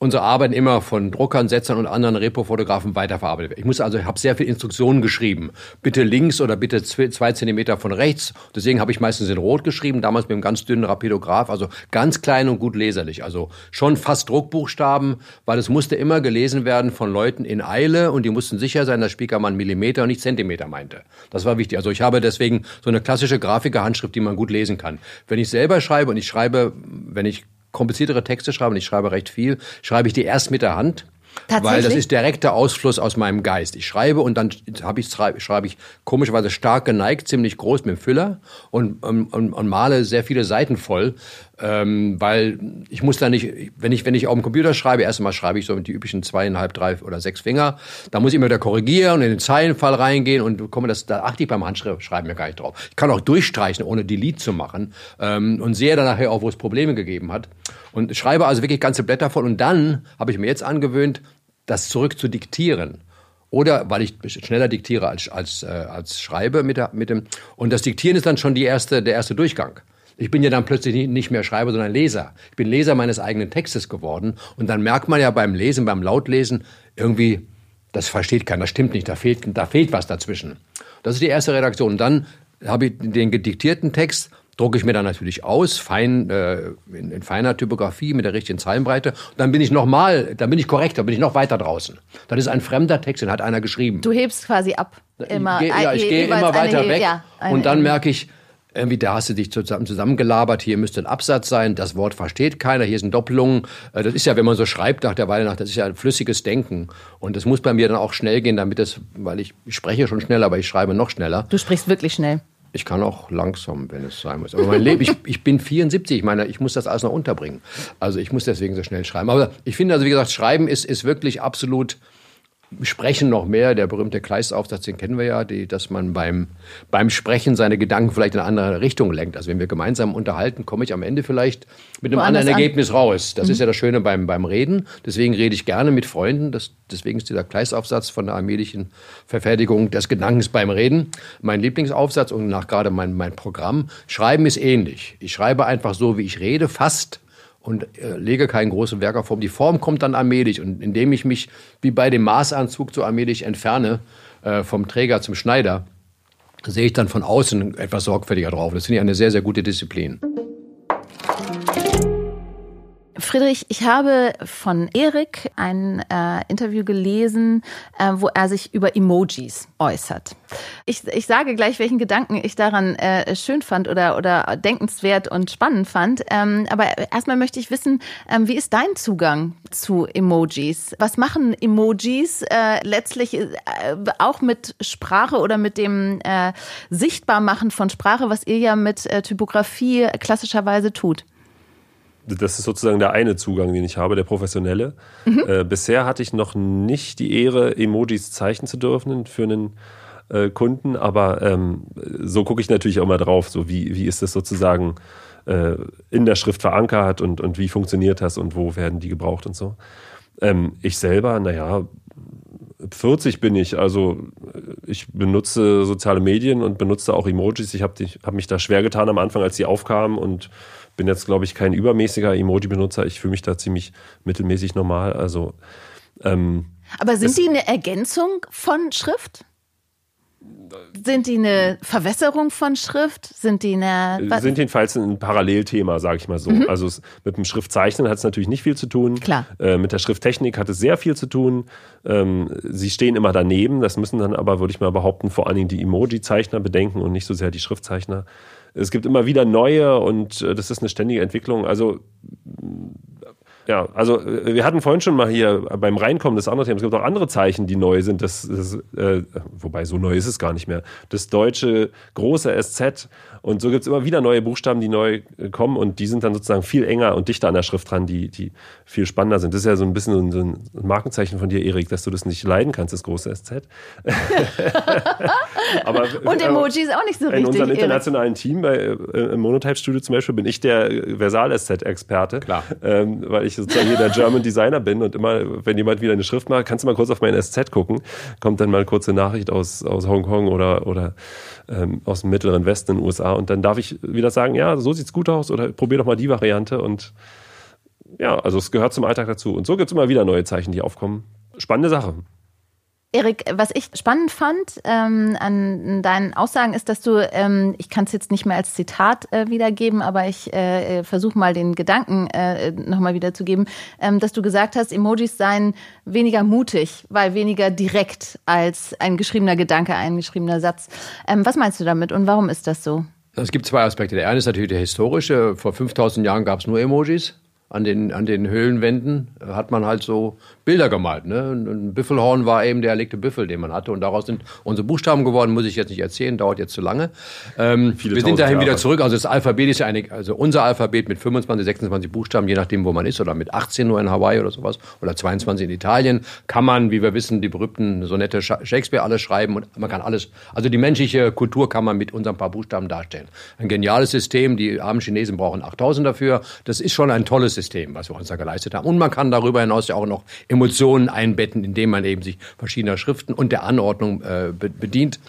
unsere Arbeiten immer von Druckern, Setzern und anderen Repo-Fotografen weiterverarbeitet werden. Ich muss also, ich habe sehr viele Instruktionen geschrieben. Bitte links oder bitte zw- zwei Zentimeter von rechts. Deswegen habe ich meistens in Rot geschrieben, damals mit einem ganz dünnen Rapidograph, also ganz klein und gut leserlich. Also schon fast Druckbuchstaben, weil es musste immer gelesen werden von Leuten in Eile und die mussten sicher sein, dass Spiekermann Millimeter und nicht Zentimeter meinte. Das war wichtig. Also ich habe deswegen so eine klassische Grafikerhandschrift, die man gut lesen kann. Wenn ich selber schreibe und ich schreibe, wenn ich kompliziertere Texte schreibe, und ich schreibe recht viel, schreibe ich die erst mit der Hand. Weil das ist direkter Ausfluss aus meinem Geist. Ich schreibe und dann habe ich, schreibe, schreibe ich komischerweise stark geneigt, ziemlich groß mit dem Füller und, und, und male sehr viele Seiten voll, ähm, weil ich muss da nicht, wenn ich, wenn ich auf dem Computer schreibe, erstmal schreibe ich so mit die üblichen zweieinhalb, drei oder sechs Finger, da muss ich immer wieder korrigieren und in den Zeilenfall reingehen und komme das, da achte ich beim Handschreiben mir gar nicht drauf. Ich kann auch durchstreichen, ohne Delete zu machen ähm, und sehe dann nachher auch, wo es Probleme gegeben hat und schreibe also wirklich ganze Blätter voll und dann habe ich mir jetzt angewöhnt, das zurück zu diktieren. Oder weil ich schneller diktiere als, als, äh, als schreibe mit, der, mit dem. Und das Diktieren ist dann schon die erste, der erste Durchgang. Ich bin ja dann plötzlich nicht mehr Schreiber, sondern Leser. Ich bin Leser meines eigenen Textes geworden. Und dann merkt man ja beim Lesen, beim Lautlesen, irgendwie, das versteht keiner, das stimmt nicht, da fehlt, da fehlt was dazwischen. Das ist die erste Redaktion. Und dann habe ich den gediktierten Text, drucke ich mir dann natürlich aus, fein, äh, in, in feiner Typografie mit der richtigen Zeilenbreite. Und dann bin ich nochmal, dann bin ich korrekt, dann bin ich noch weiter draußen. Das ist ein fremder Text, den hat einer geschrieben. Du hebst quasi ab. Immer, ich gehe, ja, ich je- gehe immer weiter eine- weg ja, eine- und dann merke ich, irgendwie da hast du dich zusammen, zusammengelabert, hier müsste ein Absatz sein, das Wort versteht keiner, hier sind Doppelungen. Äh, Das ist ja, wenn man so schreibt nach der Weile nach, das ist ja ein flüssiges Denken. Und das muss bei mir dann auch schnell gehen, damit es, weil ich, ich spreche schon schnell, aber ich schreibe noch schneller. Du sprichst wirklich schnell. Ich kann auch langsam, wenn es sein muss. Aber mein Leben, ich, ich bin 74, ich meine, ich muss das alles noch unterbringen. Also ich muss deswegen so schnell schreiben. Aber ich finde, also wie gesagt, Schreiben ist, ist wirklich absolut Sprechen noch mehr, der berühmte Kleistaufsatz, den kennen wir ja, die, dass man beim, beim Sprechen seine Gedanken vielleicht in eine andere Richtung lenkt. Also wenn wir gemeinsam unterhalten, komme ich am Ende vielleicht mit einem anderen an. Ergebnis raus. Das ist ja das Schöne beim, beim Reden. Deswegen rede ich gerne mit Freunden. Das, deswegen ist dieser Kleistaufsatz von der allmählichen Verfertigung des Gedankens beim Reden mein Lieblingsaufsatz und nach gerade mein, mein Programm. Schreiben ist ähnlich. Ich schreibe einfach so, wie ich rede, fast und äh, lege keinen großen Werk auf Form. Die Form kommt dann allmählich und indem ich mich wie bei dem Maßanzug so allmählich entferne äh, vom Träger zum Schneider, sehe ich dann von außen etwas sorgfältiger drauf. Das finde ich eine sehr, sehr gute Disziplin. Friedrich, ich habe von Erik ein äh, Interview gelesen, äh, wo er sich über Emojis äußert. Ich, ich sage gleich, welchen Gedanken ich daran äh, schön fand oder, oder denkenswert und spannend fand. Ähm, aber erstmal möchte ich wissen, ähm, wie ist dein Zugang zu Emojis? Was machen Emojis äh, letztlich äh, auch mit Sprache oder mit dem äh, Sichtbarmachen von Sprache, was ihr ja mit äh, Typografie klassischerweise tut? Das ist sozusagen der eine Zugang, den ich habe, der professionelle. Mhm. Äh, bisher hatte ich noch nicht die Ehre, Emojis zeichnen zu dürfen für einen äh, Kunden, aber ähm, so gucke ich natürlich auch mal drauf, so wie, wie ist das sozusagen äh, in der Schrift verankert und, und wie funktioniert das und wo werden die gebraucht und so. Ähm, ich selber, naja, 40 bin ich, also ich benutze soziale Medien und benutze auch Emojis. Ich habe hab mich da schwer getan am Anfang, als sie aufkamen und bin jetzt, glaube ich, kein übermäßiger Emoji-Benutzer. Ich fühle mich da ziemlich mittelmäßig normal. Also, ähm, Aber sind die eine Ergänzung von Schrift? Sind die eine Verwässerung von Schrift? Sind die eine. Was? Sind jedenfalls ein Parallelthema, sage ich mal so. Mhm. Also es, mit dem Schriftzeichnen hat es natürlich nicht viel zu tun. Klar. Äh, mit der Schrifttechnik hat es sehr viel zu tun. Ähm, sie stehen immer daneben. Das müssen dann aber, würde ich mal behaupten, vor allen Dingen die Emoji-Zeichner bedenken und nicht so sehr die Schriftzeichner. Es gibt immer wieder neue und äh, das ist eine ständige Entwicklung. Also ja, also äh, wir hatten vorhin schon mal hier beim Reinkommen das andere Thema. Es gibt auch andere Zeichen, die neu sind. Das, das äh, wobei so neu ist es gar nicht mehr. Das deutsche große SZ und so gibt es immer wieder neue Buchstaben, die neu äh, kommen und die sind dann sozusagen viel enger und dichter an der Schrift dran, die, die viel spannender sind. Das ist ja so ein bisschen so ein Markenzeichen von dir, Erik, dass du das nicht leiden kannst, das große SZ. aber, und Emojis auch nicht so richtig. In unserem internationalen Team, bei, äh, im Monotype Studio zum Beispiel, bin ich der Versal-SZ-Experte. Klar. Ähm, weil ich sozusagen hier der German Designer bin und immer, wenn jemand wieder eine Schrift macht, kannst du mal kurz auf mein SZ gucken, kommt dann mal eine kurze Nachricht aus, aus Hongkong oder, oder ähm, aus dem mittleren Westen in den USA und dann darf ich wieder sagen, ja, so sieht's gut aus oder probier doch mal die Variante und ja, also es gehört zum Alltag dazu. Und so gibt es immer wieder neue Zeichen, die aufkommen. Spannende Sache. Erik, was ich spannend fand ähm, an deinen Aussagen ist, dass du, ähm, ich kann es jetzt nicht mehr als Zitat äh, wiedergeben, aber ich äh, versuche mal den Gedanken äh, nochmal wiederzugeben, ähm, dass du gesagt hast, Emojis seien weniger mutig, weil weniger direkt als ein geschriebener Gedanke, ein geschriebener Satz. Ähm, was meinst du damit und warum ist das so? Es gibt zwei Aspekte. Der eine ist natürlich der historische. Vor 5000 Jahren gab es nur Emojis an den, an den Höhlenwänden hat man halt so Bilder gemalt. Ne? Ein Büffelhorn war eben der erlegte Büffel, den man hatte. Und daraus sind unsere Buchstaben geworden, muss ich jetzt nicht erzählen, dauert jetzt zu lange. Ähm, wir sind dahin Jahre. wieder zurück. Also das Alphabet ist ja eine, also unser Alphabet mit 25, 26 Buchstaben, je nachdem, wo man ist, oder mit 18 nur in Hawaii oder sowas, oder 22 in Italien, kann man, wie wir wissen, die berühmten Sonette Shakespeare alles schreiben und man kann alles, also die menschliche Kultur kann man mit unseren paar Buchstaben darstellen. Ein geniales System, die armen Chinesen brauchen 8000 dafür. Das ist schon ein tolles System, was wir uns da geleistet haben. Und man kann darüber hinaus ja auch noch Emotionen einbetten, indem man eben sich verschiedener Schriften und der Anordnung äh, bedient.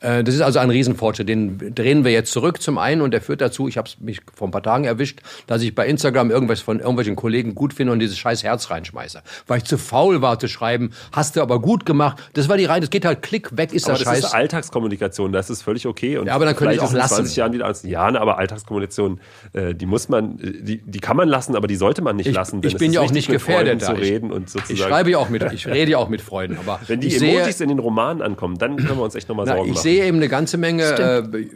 Äh, das ist also ein Riesenfortschritt. Den drehen wir jetzt zurück zum einen und der führt dazu, ich habe mich vor ein paar Tagen erwischt, dass ich bei Instagram irgendwas von irgendwelchen Kollegen gut finde und dieses scheiß Herz reinschmeiße. Weil ich zu faul war zu schreiben, hast du aber gut gemacht. Das war die rein, das geht halt klick weg, ist aber das, das Scheiß. Das ist Alltagskommunikation, das ist völlig okay. Und ja, aber dann könnte ich auch lassen. 20 Jahren wieder als, ja, ne, aber Alltagskommunikation, äh, die muss man, die, die kann man lassen, aber die sollte man nicht ich, lassen. Ich bin ja auch nicht gefährdet, zu reden und sozusagen. Ich schreibe ja auch mit, ich rede ja auch mit Freunden, aber wenn die Emojis sehe, in den Romanen ankommen, dann können wir uns echt nochmal Sorgen ich machen. Ich sehe eben eine ganze Menge Menge, äh,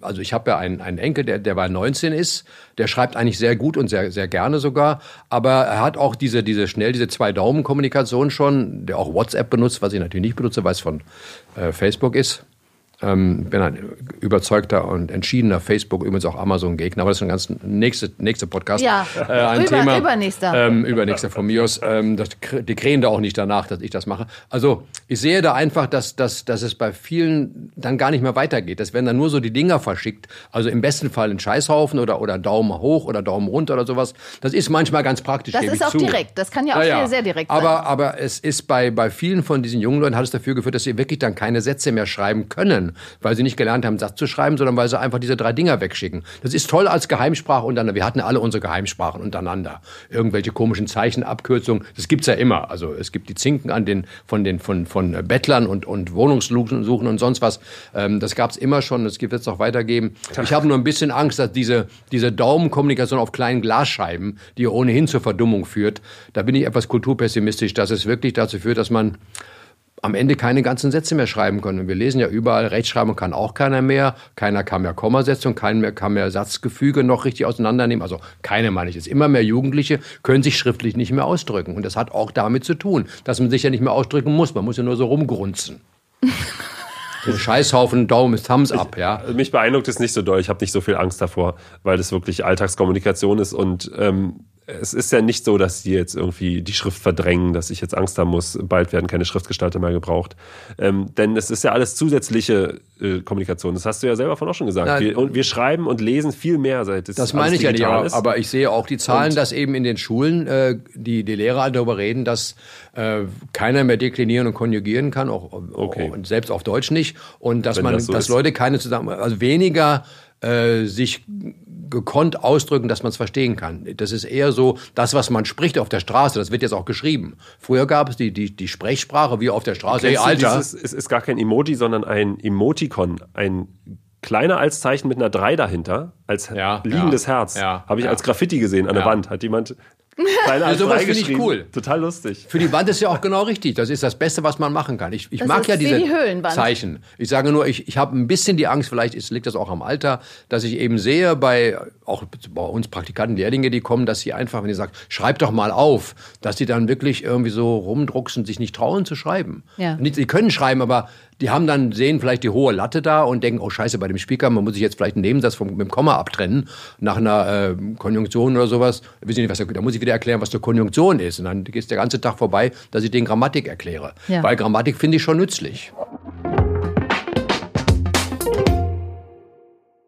also ich habe ja einen, einen Enkel, der, der bei 19 ist, der schreibt eigentlich sehr gut und sehr, sehr gerne sogar, aber er hat auch diese, diese schnell, diese Zwei-Daumen-Kommunikation schon, der auch WhatsApp benutzt, was ich natürlich nicht benutze, weil es von äh, Facebook ist. Ähm, bin ein überzeugter und entschiedener Facebook, übrigens auch Amazon-Gegner, aber das ist ein ganz nächster nächste Podcast. Ja, äh, ein Über, Thema. Übernächster. Ähm, übernächster von mir aus. Ähm, das, die krähen da auch nicht danach, dass ich das mache. Also ich sehe da einfach, dass, dass, dass es bei vielen dann gar nicht mehr weitergeht. Das werden dann nur so die Dinger verschickt. Also im besten Fall ein Scheißhaufen oder, oder Daumen hoch oder Daumen runter oder sowas. Das ist manchmal ganz praktisch. Das ist auch zu. direkt. Das kann ja auch ja, sehr direkt aber, sein. Aber es ist bei, bei vielen von diesen jungen Leuten hat es dafür geführt, dass sie wirklich dann keine Sätze mehr schreiben können weil sie nicht gelernt haben, Satz zu schreiben, sondern weil sie einfach diese drei Dinger wegschicken. Das ist toll als Geheimsprache untereinander. Wir hatten alle unsere Geheimsprachen untereinander. Irgendwelche komischen Zeichenabkürzungen, das gibt's ja immer. Also es gibt die Zinken an den, von den, von, von Bettlern und, und Wohnungssuchen und sonst was. Ähm, das gab's immer schon, das wird es auch weitergeben. Ich habe nur ein bisschen Angst, dass diese, diese Daumenkommunikation auf kleinen Glasscheiben, die ohnehin zur Verdummung führt, da bin ich etwas kulturpessimistisch, dass es wirklich dazu führt, dass man am Ende keine ganzen Sätze mehr schreiben können. Und wir lesen ja überall, Rechtschreibung kann auch keiner mehr, keiner kann mehr Kommasetzung, keiner mehr, kann mehr Satzgefüge noch richtig auseinandernehmen. Also keine meine ich jetzt. Immer mehr Jugendliche können sich schriftlich nicht mehr ausdrücken. Und das hat auch damit zu tun, dass man sich ja nicht mehr ausdrücken muss. Man muss ja nur so rumgrunzen. So Scheißhaufen, Daumen ist Thumbs up, ja. Mich beeindruckt es nicht so doll. Ich habe nicht so viel Angst davor, weil das wirklich Alltagskommunikation ist und ähm, es ist ja nicht so, dass die jetzt irgendwie die Schrift verdrängen, dass ich jetzt Angst haben muss, bald werden keine Schriftgestalter mehr gebraucht. Ähm, denn es ist ja alles zusätzliche äh, Kommunikation. Das hast du ja selber von auch schon gesagt. Wir, und wir schreiben und lesen viel mehr, seit es Das meine ich ja nicht, aber, aber ich sehe auch die Zahlen, und dass eben in den Schulen äh, die, die Lehrer darüber reden, dass äh, keiner mehr deklinieren und konjugieren kann, auch, okay. auch selbst auf Deutsch nicht. Und dass Wenn man, das so dass ist. Leute keine zusammen, also weniger äh, sich gekonnt ausdrücken, dass man es verstehen kann. Das ist eher so, das, was man spricht auf der Straße, das wird jetzt auch geschrieben. Früher gab es die, die, die Sprechsprache wie auf der Straße. Hey, Alter. Dieses, es ist gar kein Emoji, sondern ein Emoticon, ein kleiner als Zeichen mit einer 3 dahinter, als ja, liegendes ja, Herz. Ja, Habe ich als Graffiti gesehen an der Wand. Hat jemand Kleiner ja, sowas finde ich cool. Total lustig. Für die Wand ist ja auch genau richtig. Das ist das Beste, was man machen kann. Ich, ich mag ja diese die Zeichen. Ich sage nur, ich, ich habe ein bisschen die Angst, vielleicht ist, liegt das auch am Alter, dass ich eben sehe bei auch bei uns Praktikanten, Lehrlinge, die kommen, dass sie einfach, wenn die sagen, schreib doch mal auf, dass die dann wirklich irgendwie so rumdrucksen, sich nicht trauen zu schreiben. Ja. Sie können schreiben, aber die haben dann, sehen vielleicht die hohe Latte da und denken, oh scheiße, bei dem Speaker, man muss sich jetzt vielleicht einen Nebensatz vom, mit dem Komma abtrennen, nach einer äh, Konjunktion oder sowas. Wissen nicht, was, da muss ich wieder erklären, was eine Konjunktion ist. Und dann geht der ganze Tag vorbei, dass ich den Grammatik erkläre. Ja. Weil Grammatik finde ich schon nützlich.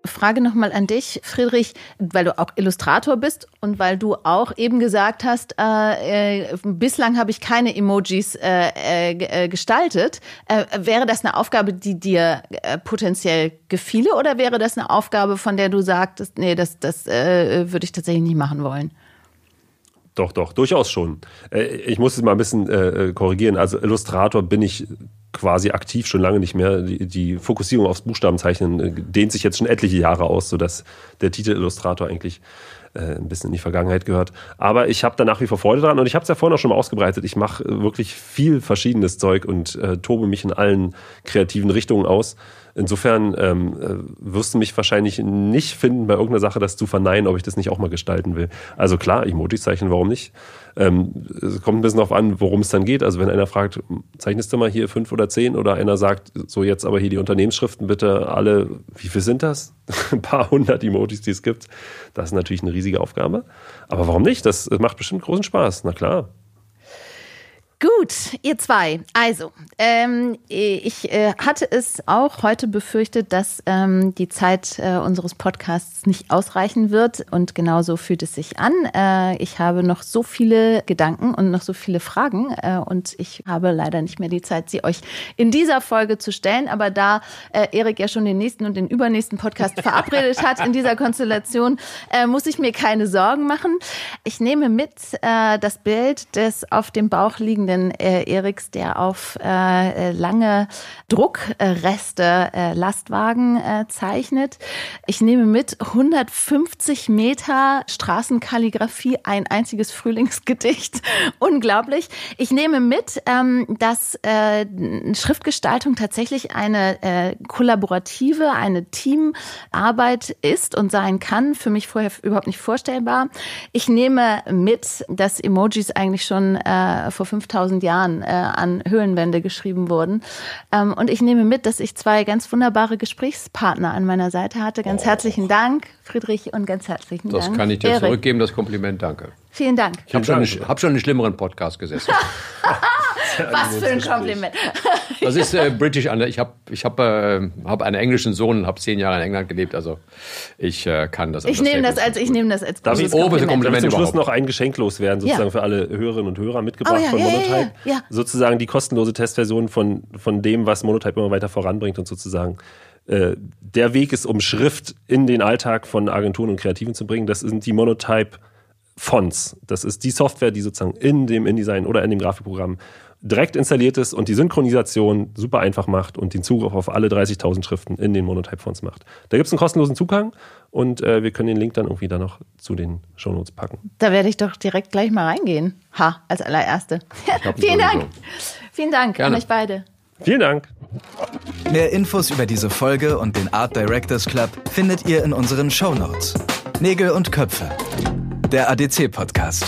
Frage nochmal an dich, Friedrich, weil du auch Illustrator bist und weil du auch eben gesagt hast, äh, äh, bislang habe ich keine Emojis äh, äh, gestaltet. Äh, wäre das eine Aufgabe, die dir äh, potenziell gefiele oder wäre das eine Aufgabe, von der du sagtest, nee, das, das würde ich tatsächlich nicht machen wollen? Doch, doch, durchaus schon. Ich muss es mal ein bisschen korrigieren. Also Illustrator bin ich quasi aktiv schon lange nicht mehr. Die, die Fokussierung aufs Buchstabenzeichnen äh, dehnt sich jetzt schon etliche Jahre aus, sodass der Titel Illustrator eigentlich äh, ein bisschen in die Vergangenheit gehört. Aber ich habe da nach wie vor Freude dran und ich habe es ja vorhin auch schon mal ausgebreitet. Ich mache wirklich viel verschiedenes Zeug und äh, tobe mich in allen kreativen Richtungen aus. Insofern ähm, äh, wirst du mich wahrscheinlich nicht finden bei irgendeiner Sache, das zu verneinen, ob ich das nicht auch mal gestalten will. Also klar, Emojis zeichnen, warum nicht? Ähm, es kommt ein bisschen darauf an, worum es dann geht. Also wenn einer fragt, zeichnest du mal hier fünf oder zehn oder einer sagt, so jetzt aber hier die Unternehmensschriften bitte alle, wie viel sind das? ein paar hundert Emojis, die es gibt. Das ist natürlich eine riesige Aufgabe. Aber warum nicht? Das macht bestimmt großen Spaß. Na klar. Gut, ihr zwei. Also, ähm, ich äh, hatte es auch heute befürchtet, dass ähm, die Zeit äh, unseres Podcasts nicht ausreichen wird und genauso fühlt es sich an. Äh, ich habe noch so viele Gedanken und noch so viele Fragen äh, und ich habe leider nicht mehr die Zeit, sie euch in dieser Folge zu stellen. Aber da äh, Erik ja schon den nächsten und den übernächsten Podcast verabredet hat in dieser Konstellation, äh, muss ich mir keine Sorgen machen. Ich nehme mit das Bild des auf dem Bauch liegenden Kollegin äh, Eriks, der auf äh, lange Druckreste äh, Lastwagen äh, zeichnet. Ich nehme mit 150 Meter Straßenkalligrafie, ein einziges Frühlingsgedicht. Unglaublich. Ich nehme mit, ähm, dass äh, Schriftgestaltung tatsächlich eine äh, kollaborative, eine Teamarbeit ist und sein kann. Für mich vorher überhaupt nicht vorstellbar. Ich nehme mit, dass Emojis eigentlich schon äh, vor 5000 5000 Jahren äh, an Höhlenwände geschrieben wurden. Ähm, und ich nehme mit, dass ich zwei ganz wunderbare Gesprächspartner an meiner Seite hatte. Ganz oh. herzlichen Dank, Friedrich, und ganz herzlichen das Dank. Das kann ich dir Erik. zurückgeben, das Kompliment, danke. Vielen Dank. Ich habe schon, hab schon einen schlimmeren Podcast gesessen. Was für ein Kompliment. Das ist äh, British. Ich habe ich hab, äh, hab einen englischen Sohn und habe zehn Jahre in England gelebt. Also ich äh, kann das. Ich nehme das als ich nehme das als Darf ich Kompliment. Damit zum Schluss noch ein Geschenk loswerden, sozusagen Ja. für alle Hörerinnen und Hörer mitgebracht Oh ja, von ja, ja, Monotype. ja, ja. Sozusagen die kostenlose Testversion von, von dem, was Monotype immer weiter voranbringt und sozusagen äh, der Weg ist, um Schrift in den Alltag von Agenturen und Kreativen zu bringen. Das sind die Monotype Fonts. Das ist die Software, die sozusagen in dem InDesign oder in dem Grafikprogramm direkt installiert ist und die Synchronisation super einfach macht und den Zugriff auf alle 30.000 Schriften in den Monotype-Fonts macht. Da gibt es einen kostenlosen Zugang und äh, wir können den Link dann irgendwie da noch zu den Shownotes packen. Da werde ich doch direkt gleich mal reingehen. Ha, als allererste. glaub, Vielen. Dank. Vielen Dank Gerne. an euch beide. Vielen Dank. Mehr Infos über diese Folge und den Art Directors Club findet ihr in unseren Shownotes. Nägel und Köpfe der ADC-Podcast.